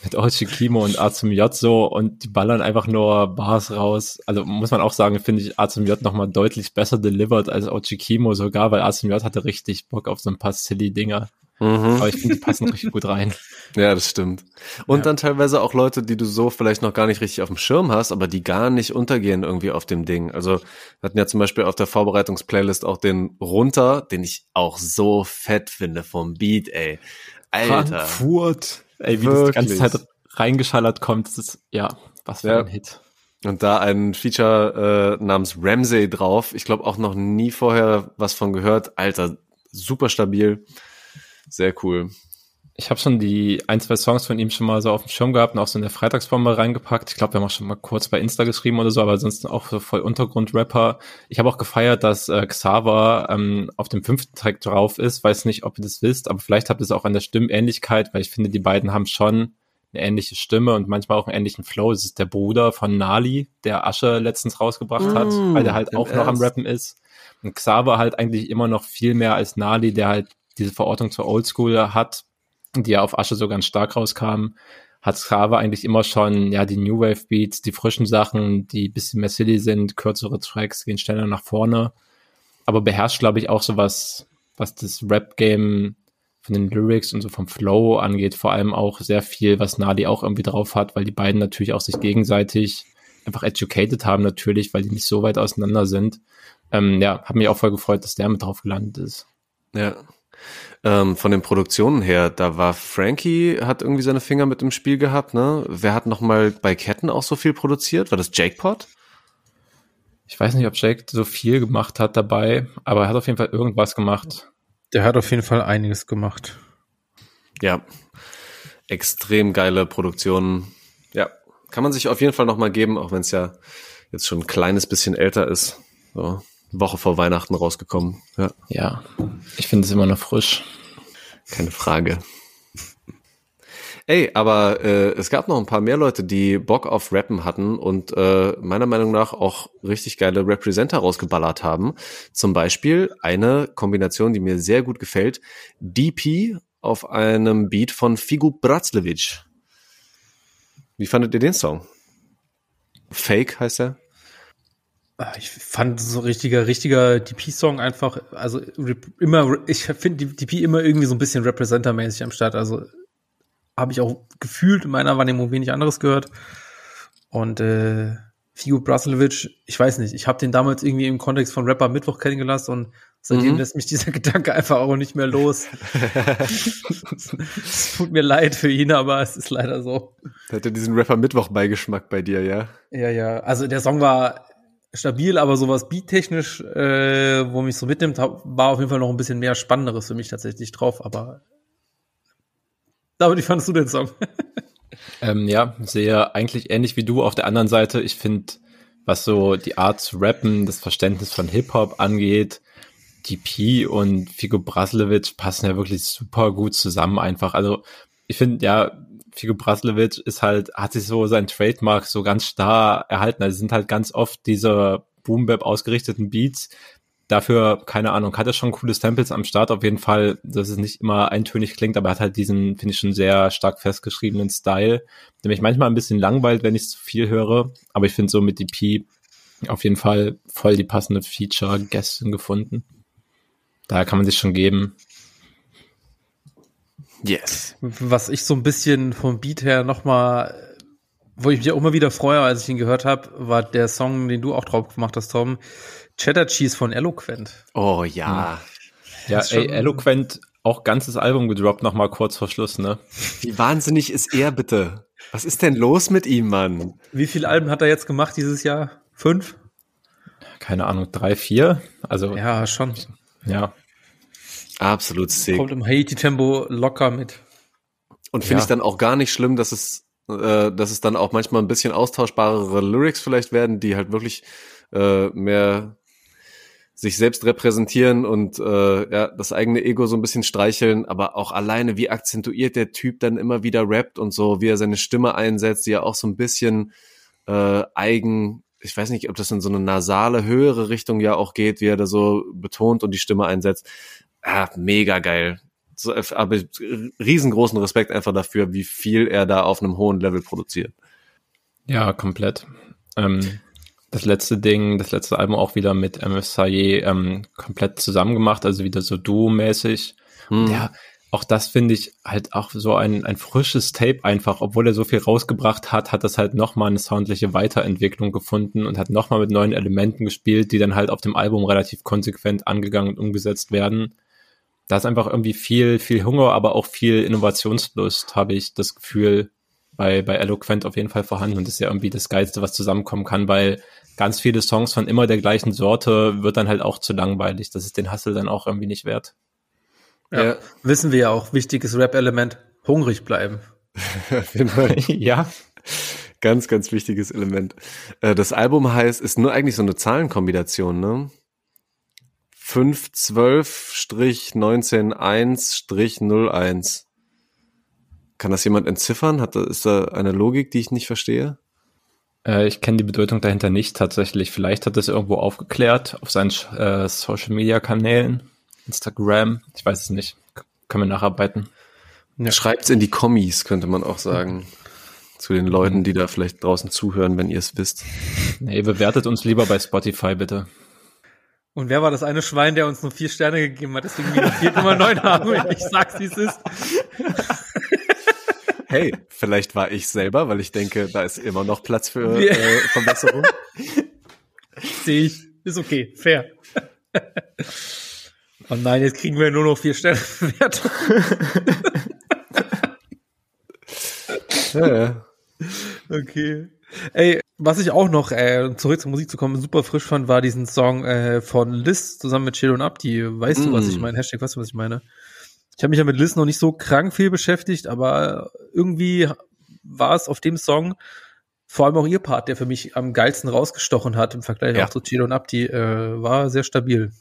mit Ochi Kimo und A zum J so und die ballern einfach nur Bars raus. Also muss man auch sagen, finde ich A zum J nochmal deutlich besser delivered als Ochi Kimo sogar, weil A zum J hatte richtig Bock auf so ein paar silly Dinger. Mhm. Aber ich finde, die passen richtig gut rein. <laughs> Ja, das stimmt. Und ja. dann teilweise auch Leute, die du so vielleicht noch gar nicht richtig auf dem Schirm hast, aber die gar nicht untergehen irgendwie auf dem Ding. Also wir hatten ja zum Beispiel auf der Vorbereitungsplaylist auch den Runter, den ich auch so fett finde vom Beat, ey. Alter. Frankfurt. Ey, wie Wirklich? das die ganze Zeit reingeschallert kommt, das ist, ja, was für ja. ein Hit. Und da ein Feature äh, namens Ramsey drauf. Ich glaube auch noch nie vorher was von gehört. Alter, super stabil. Sehr cool. Ich habe schon die ein, zwei Songs von ihm schon mal so auf dem Schirm gehabt und auch so in der Freitagsbombe reingepackt. Ich glaube, wir haben auch schon mal kurz bei Insta geschrieben oder so, aber sonst auch so voll Untergrundrapper. Ich habe auch gefeiert, dass äh, Xaver ähm, auf dem fünften Track drauf ist. Weiß nicht, ob ihr das wisst, aber vielleicht habt ihr es auch an der Stimmähnlichkeit, weil ich finde, die beiden haben schon eine ähnliche Stimme und manchmal auch einen ähnlichen Flow. Es ist der Bruder von Nali, der Asche letztens rausgebracht mm, hat, weil der halt auch noch am Rappen ist. Und Xaver halt eigentlich immer noch viel mehr als Nali, der halt diese Verortung zur Oldschool hat, die ja auf Asche so ganz stark rauskam, hat Xaver eigentlich immer schon, ja, die New Wave Beats, die frischen Sachen, die bisschen mehr silly sind, kürzere Tracks, gehen schneller nach vorne, aber beherrscht, glaube ich, auch so was, das Rap-Game von den Lyrics und so vom Flow angeht, vor allem auch sehr viel, was Nadi auch irgendwie drauf hat, weil die beiden natürlich auch sich gegenseitig einfach educated haben natürlich, weil die nicht so weit auseinander sind. Ähm, ja, hat mich auch voll gefreut, dass der mit drauf gelandet ist. Ja, ähm, von den Produktionen her, da war Frankie, hat irgendwie seine Finger mit im Spiel gehabt, ne? Wer hat nochmal bei Ketten auch so viel produziert? War das Jake Pot? Ich weiß nicht, ob Jake so viel gemacht hat dabei, aber er hat auf jeden Fall irgendwas gemacht. Der hat auf jeden Fall einiges gemacht. Ja, extrem geile Produktionen. Ja, kann man sich auf jeden Fall nochmal geben, auch wenn es ja jetzt schon ein kleines bisschen älter ist. So. Woche vor Weihnachten rausgekommen. Ja, ja ich finde es immer noch frisch. Keine Frage. Ey, aber äh, es gab noch ein paar mehr Leute, die Bock auf Rappen hatten und äh, meiner Meinung nach auch richtig geile Representer rausgeballert haben. Zum Beispiel eine Kombination, die mir sehr gut gefällt. DP auf einem Beat von Figu Braclevich. Wie fandet ihr den Song? Fake heißt er. Ah, ich fand so richtiger, richtiger DP-Song einfach, also immer, ich finde DP immer irgendwie so ein bisschen Representer-mäßig am Start. Also habe ich auch gefühlt in meiner Wahrnehmung wenig anderes gehört. Und äh, Figo Braslovic, ich weiß nicht, ich habe den damals irgendwie im Kontext von Rapper Mittwoch kennengelernt und seitdem mhm. lässt mich dieser <laughs> Gedanke einfach auch nicht mehr los. <laughs> es tut mir leid für ihn, aber es ist leider so. Hat er diesen Rapper Mittwoch Beigeschmack bei dir, ja? Ja, ja. Also der Song war stabil, aber sowas beattechnisch, äh, wo mich so mitnimmt, war auf jeden Fall noch ein bisschen mehr Spannenderes für mich tatsächlich drauf, aber David, wie fandest du den Song? <laughs> ähm, ja, sehr eigentlich ähnlich wie du. Auf der anderen Seite, ich finde, was so die Art zu rappen, das Verständnis von Hip-Hop angeht, DP und Figo Braslevic passen ja wirklich super gut zusammen einfach. Also ich finde, ja, Figo Braslevic ist halt, hat sich so sein Trademark so ganz starr erhalten. Also sind halt ganz oft diese Boom-Bap ausgerichteten Beats. Dafür, keine Ahnung, hat er schon coole Samples am Start auf jeden Fall, dass es nicht immer eintönig klingt, aber er hat halt diesen, finde ich, schon sehr stark festgeschriebenen Style, der mich manchmal ein bisschen langweilt, wenn ich zu viel höre. Aber ich finde so mit DP auf jeden Fall voll die passende Feature-Gästin gefunden. Daher kann man sich schon geben. Yes. Was ich so ein bisschen vom Beat her nochmal, wo ich mich auch immer wieder freue, als ich ihn gehört habe, war der Song, den du auch drauf gemacht hast, Tom. Cheddar Cheese von Eloquent. Oh ja. Hm. Ja, ey, Eloquent auch ganzes Album gedroppt, nochmal kurz vor Schluss, ne? Wie wahnsinnig ist er bitte? Was ist denn los mit ihm, Mann? Wie viele Alben hat er jetzt gemacht dieses Jahr? Fünf? Keine Ahnung, drei, vier? Also. Ja, schon. Ja. Absolut sick. Kommt im Haiti-Tempo locker mit. Und finde ja. ich dann auch gar nicht schlimm, dass es, äh, dass es dann auch manchmal ein bisschen austauschbarere Lyrics vielleicht werden, die halt wirklich äh, mehr sich selbst repräsentieren und äh, ja, das eigene Ego so ein bisschen streicheln, aber auch alleine, wie akzentuiert der Typ dann immer wieder rappt und so, wie er seine Stimme einsetzt, die ja auch so ein bisschen äh, eigen, ich weiß nicht, ob das in so eine nasale, höhere Richtung ja auch geht, wie er da so betont und die Stimme einsetzt ah, mega geil. So, äh, aber riesengroßen Respekt einfach dafür, wie viel er da auf einem hohen Level produziert. Ja, komplett. Ähm, das letzte Ding, das letzte Album auch wieder mit Saye ähm, komplett zusammen gemacht, also wieder so duo-mäßig. Hm. Ja, auch das finde ich halt auch so ein, ein frisches Tape einfach, obwohl er so viel rausgebracht hat, hat das halt nochmal eine soundliche Weiterentwicklung gefunden und hat nochmal mit neuen Elementen gespielt, die dann halt auf dem Album relativ konsequent angegangen und umgesetzt werden da ist einfach irgendwie viel, viel Hunger, aber auch viel Innovationslust, habe ich das Gefühl, bei, bei Eloquent auf jeden Fall vorhanden. Und das ist ja irgendwie das Geilste, was zusammenkommen kann, weil ganz viele Songs von immer der gleichen Sorte wird dann halt auch zu langweilig. Das ist den Hassel dann auch irgendwie nicht wert. Ja, ja. wissen wir ja auch, wichtiges Rap-Element, Hungrig bleiben. <laughs> <laughs> ja. Ganz, ganz wichtiges Element. Äh, das Album heißt, ist nur eigentlich so eine Zahlenkombination, ne? 512-191-01. Kann das jemand entziffern? Hat, ist da eine Logik, die ich nicht verstehe? Äh, ich kenne die Bedeutung dahinter nicht tatsächlich. Vielleicht hat es irgendwo aufgeklärt auf seinen äh, Social Media Kanälen, Instagram. Ich weiß es nicht. Können wir nacharbeiten. Ja. Schreibt's in die Kommis, könnte man auch sagen. <laughs> Zu den Leuten, die da vielleicht draußen zuhören, wenn ihr es wisst. Nee, bewertet uns lieber bei Spotify, bitte. Und wer war das eine Schwein, der uns nur vier Sterne gegeben hat? Deswegen wir vier Nummer neun haben. Ich sag's, wie es ist. <laughs> Hey, vielleicht war ich selber, weil ich denke, da ist immer noch Platz für äh, Verbesserung. <laughs> Sehe ich. Ist okay. Fair. <laughs> Oh nein, jetzt kriegen wir nur noch vier Sterne Bewertung. ja, ja. Okay. Ey, was ich auch noch, äh, zurück zur Musik zu kommen, super frisch fand, war diesen Song äh, von Liz zusammen mit Chill und Abdi. Weißt mm. du, was ich mm. meine? Hashtag, weißt du, was ich meine? Ich habe mich ja mit Liz noch nicht so krank viel beschäftigt, aber irgendwie war es auf dem Song vor allem auch ihr Part, der für mich am geilsten rausgestochen hat im Vergleich ja. auch zu Chill und Abdi, äh, war sehr stabil.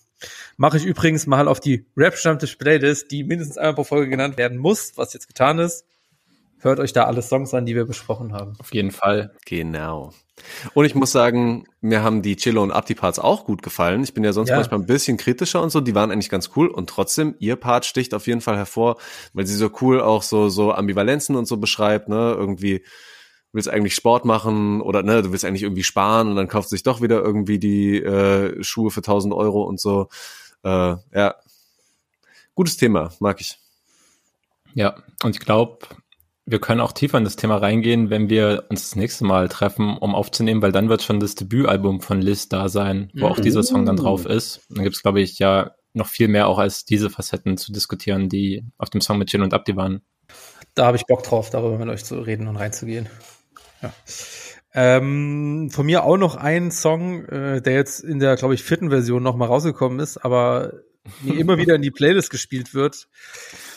Mache ich übrigens mal auf die Rap-Stammtisch-Playlist, die mindestens einmal pro Folge genannt werden muss, was jetzt getan ist. Hört euch da alle Songs an, die wir besprochen haben. Auf jeden Fall. Genau. Und ich muss sagen, mir haben die Chillo und Abdi Parts auch gut gefallen. Ich bin ja sonst ja. manchmal ein bisschen kritischer und so. Die waren eigentlich ganz cool. Und trotzdem, ihr Part sticht auf jeden Fall hervor, weil sie so cool auch so, so Ambivalenzen und so beschreibt, ne? Irgendwie willst eigentlich Sport machen oder ne, du willst eigentlich irgendwie sparen und dann kauft sich doch wieder irgendwie die äh, Schuhe für 1000 Euro und so. Äh, ja, gutes Thema, mag ich. Ja, und ich glaube, wir können auch tiefer in das Thema reingehen, wenn wir uns das nächste Mal treffen, um aufzunehmen, weil dann wird schon das Debütalbum von Liz da sein, wo mhm. auch dieser Song dann drauf ist. Dann gibt's glaube ich, ja noch viel mehr auch als diese Facetten zu diskutieren, die auf dem Song mit Jill und Abdi waren. Da habe ich Bock drauf, darüber mit euch zu reden und reinzugehen. Ja. Ähm, von mir auch noch ein Song, äh, der jetzt in der, glaube ich, vierten Version noch mal rausgekommen ist, aber mir immer <laughs> wieder in die Playlist gespielt wird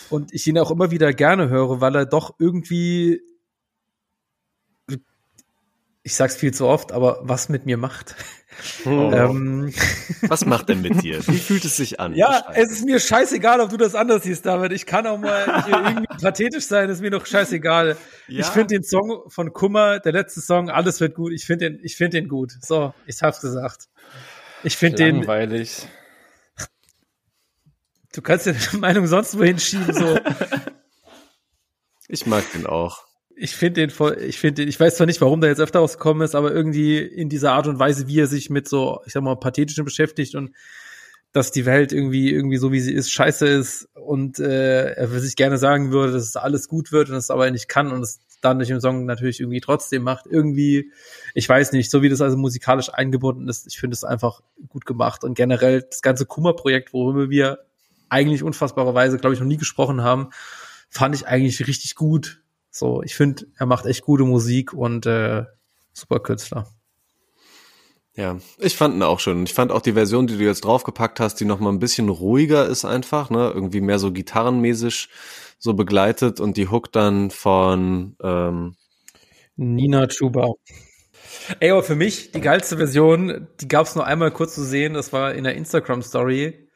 und ich ihn auch immer wieder gerne höre, weil er doch irgendwie, ich sag's viel zu oft, aber was mit mir macht. Oh. ähm, was macht er mit dir? Wie fühlt es sich an? Ja, es ist mir scheißegal, ob du das anders siehst, David. Ich kann auch mal <laughs> irgendwie pathetisch sein, ist mir doch scheißegal. Ja. Ich finde den Song von Kummer, der letzte Song, alles wird gut. Ich finde den, ich finde den gut. So, ich hab's gesagt. Ich finde den. Langweilig. Du kannst ja deine <laughs> Meinung sonst wohin schieben, so. Ich mag den auch. Ich finde den voll, ich finde den, ich weiß zwar nicht, warum der jetzt öfter rausgekommen ist, aber irgendwie in dieser Art und Weise, wie er sich mit so, ich sag mal, pathetischen beschäftigt und dass die Welt irgendwie, irgendwie so wie sie ist, scheiße ist und äh, er sich gerne sagen würde, dass es alles gut wird und es aber nicht kann und es dann durch den Song natürlich irgendwie trotzdem macht. Irgendwie, ich weiß nicht, so wie das also musikalisch eingebunden ist, ich finde es einfach gut gemacht und generell das ganze Kummer-Projekt, worüber wir eigentlich unfassbarerweise, glaube ich, noch nie gesprochen haben, fand ich eigentlich richtig gut. So, ich finde, er macht echt gute Musik und äh, super Künstler. Ja, ich fand ihn auch schön. Ich fand auch die Version, die du jetzt draufgepackt hast, die noch mal ein bisschen ruhiger ist einfach, ne, irgendwie mehr so gitarrenmäßig so begleitet und die Hook dann von ähm, Nina Chuba. Ey, aber für mich die geilste Version, die gab es nur einmal kurz zu sehen, das war in der Instagram Story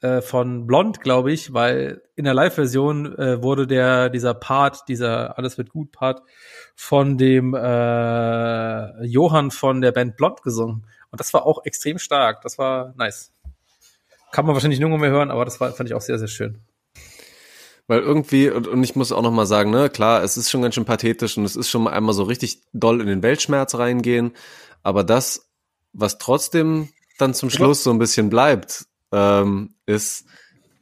äh, von Blond, glaube ich, weil in der Live-Version äh, wurde der dieser Part, dieser Alles wird gut Part von dem äh, Johann von der Band Blond gesungen. Und das war auch extrem stark. Das war nice. Kann man wahrscheinlich nirgendwo mehr hören, aber das war, fand ich auch sehr, sehr schön. Weil irgendwie, und, und ich muss auch noch mal sagen, ne, klar, es ist schon ganz schön pathetisch und es ist schon mal einmal so richtig doll in den Weltschmerz reingehen, aber das, was trotzdem dann zum Schluss so ein bisschen bleibt, ähm, ist,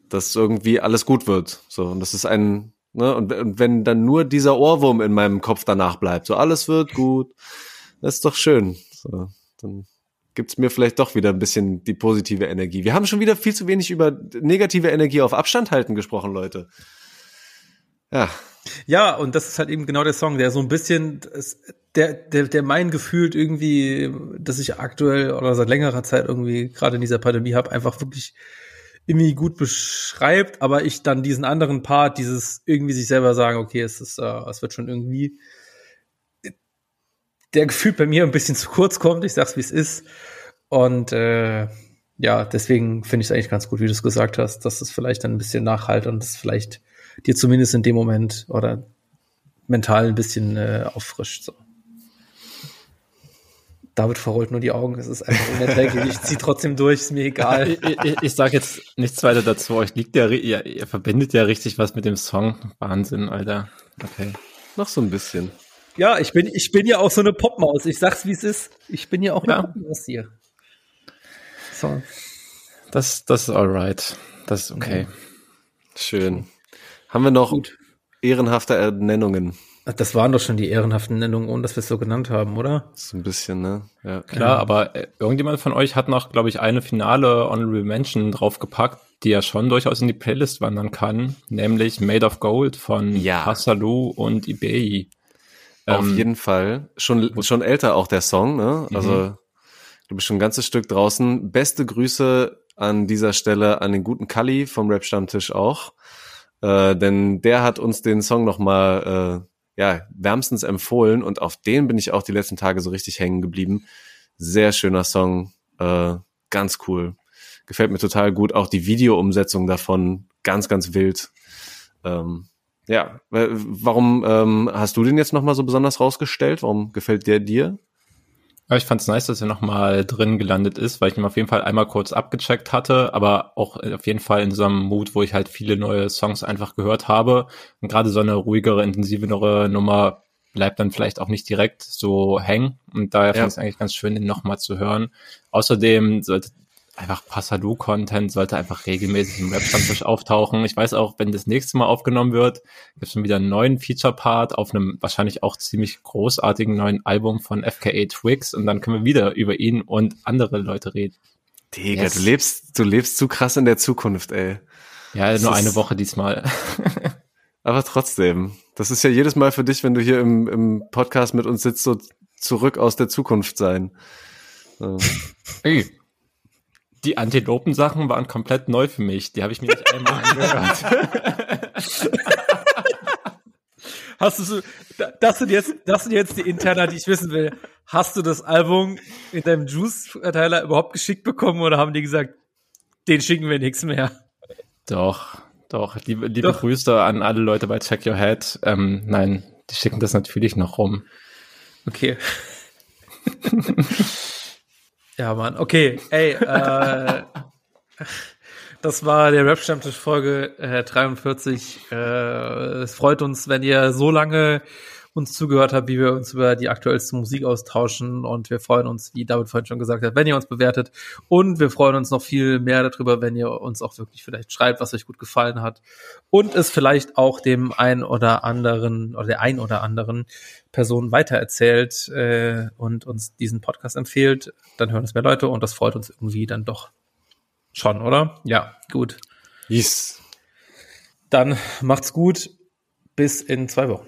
dass irgendwie alles gut wird. So, und das ist ein, ne, und, und wenn dann nur dieser Ohrwurm in meinem Kopf danach bleibt, so alles wird gut, das ist doch schön. So, dann gibt's mir vielleicht doch wieder ein bisschen die positive Energie. Wir haben schon wieder viel zu wenig über negative Energie auf Abstand halten gesprochen, Leute. Ja. Ja, und das ist halt eben genau der Song, der so ein bisschen, der, der, der mein Gefühl irgendwie, dass ich aktuell oder seit längerer Zeit irgendwie gerade in dieser Pandemie habe, einfach wirklich irgendwie gut beschreibt, aber ich dann diesen anderen Part, dieses irgendwie sich selber sagen, okay, es ist, äh, es wird schon irgendwie der Gefühl bei mir ein bisschen zu kurz kommt. Ich sag's wie es ist. Und äh, ja, deswegen finde ich es eigentlich ganz gut, wie du es gesagt hast, dass es vielleicht dann ein bisschen nachhalt und es vielleicht dir zumindest in dem Moment oder mental ein bisschen äh, auffrischt. So. David verrollt nur die Augen, es ist einfach unerträglich. ich ziehe trotzdem durch, ist mir egal. ich, ich, ich sage jetzt nichts weiter dazu. Euch liegt ja, ihr, ihr verbindet ja richtig was mit dem Song. Wahnsinn, Alter. Okay. Noch so ein bisschen. Ja, ich bin, ich bin ja auch so eine Popmaus. Ich sag's, wie es ist. Ich bin ja auch eine ja. Popmaus hier. So. Das, das ist alright. Das ist okay. Schön. Haben wir noch Gut. ehrenhafte Ernennungen? Das waren doch schon die ehrenhaften Nennungen, ohne dass wir es so genannt haben, oder? So ein bisschen, ne? Ja. Klar, aber äh, irgendjemand von euch hat noch, glaube ich, eine finale Honorable Mention draufgepackt, die ja schon durchaus in die Playlist wandern kann, nämlich Made of Gold von ja. Hasalu und Ibei. Auf ähm, jeden Fall. Schon, schon älter auch der Song, ne? Also mhm. Du bist schon ein ganzes Stück draußen. Beste Grüße an dieser Stelle an den guten Kali vom Rap Stammtisch auch. Äh, denn der hat uns den Song nochmal äh, ja, wärmstens empfohlen und auf den bin ich auch die letzten Tage so richtig hängen geblieben. Sehr schöner Song, äh, ganz cool. Gefällt mir total gut. Auch die Videoumsetzung davon, ganz, ganz wild. Ähm, ja, warum ähm, hast du den jetzt nochmal so besonders rausgestellt? Warum gefällt der dir? Ja, ich fand es nice, dass er nochmal drin gelandet ist, weil ich ihn auf jeden Fall einmal kurz abgecheckt hatte, aber auch auf jeden Fall in so einem Mut, wo ich halt viele neue Songs einfach gehört habe. Und gerade so eine ruhigere, intensivere Nummer bleibt dann vielleicht auch nicht direkt so hängen. Und daher ja. fand ich es eigentlich ganz schön, den nochmal zu hören. Außerdem sollte einfach Passado-Content sollte einfach regelmäßig im Rap-Stammtisch auftauchen. Ich weiß auch, wenn das nächste Mal aufgenommen wird, gibt es schon wieder einen neuen Feature-Part auf einem wahrscheinlich auch ziemlich großartigen neuen Album von FKA Twigs und dann können wir wieder über ihn und andere Leute reden. Digga, yes. du lebst, du lebst zu krass in der Zukunft, ey. Ja, das nur eine Woche diesmal. <laughs> Aber trotzdem, das ist ja jedes Mal für dich, wenn du hier im, im Podcast mit uns sitzt, so zurück aus der Zukunft sein. So. Ey, die Antilopen-Sachen waren komplett neu für mich. Die habe ich mir nicht einmal angehört. <laughs> Hast du so, das sind jetzt, das sind jetzt die Interna, die ich wissen will. Hast du das Album in deinem Juice-Verteiler überhaupt geschickt bekommen oder haben die gesagt, den schicken wir nichts mehr? Doch, doch. Liebe, liebe doch. Grüße an alle Leute bei Check Your Head. Ähm, nein, die schicken das natürlich noch rum. Okay. <laughs> Ja, Mann. Okay, ey, äh, <laughs> das war der Rap-Stammtisch Folge äh, 43. Äh, es freut uns, wenn ihr so lange uns zugehört habt, wie wir uns über die aktuellste Musik austauschen. Und wir freuen uns, wie David vorhin schon gesagt hat, wenn ihr uns bewertet. Und wir freuen uns noch viel mehr darüber, wenn ihr uns auch wirklich vielleicht schreibt, was euch gut gefallen hat. Und es vielleicht auch dem ein oder anderen oder der ein oder anderen Person weitererzählt äh, und uns diesen Podcast empfiehlt. Dann hören es mehr Leute und das freut uns irgendwie dann doch schon, oder? Ja, gut. Yes. Dann macht's gut. Bis in zwei Wochen.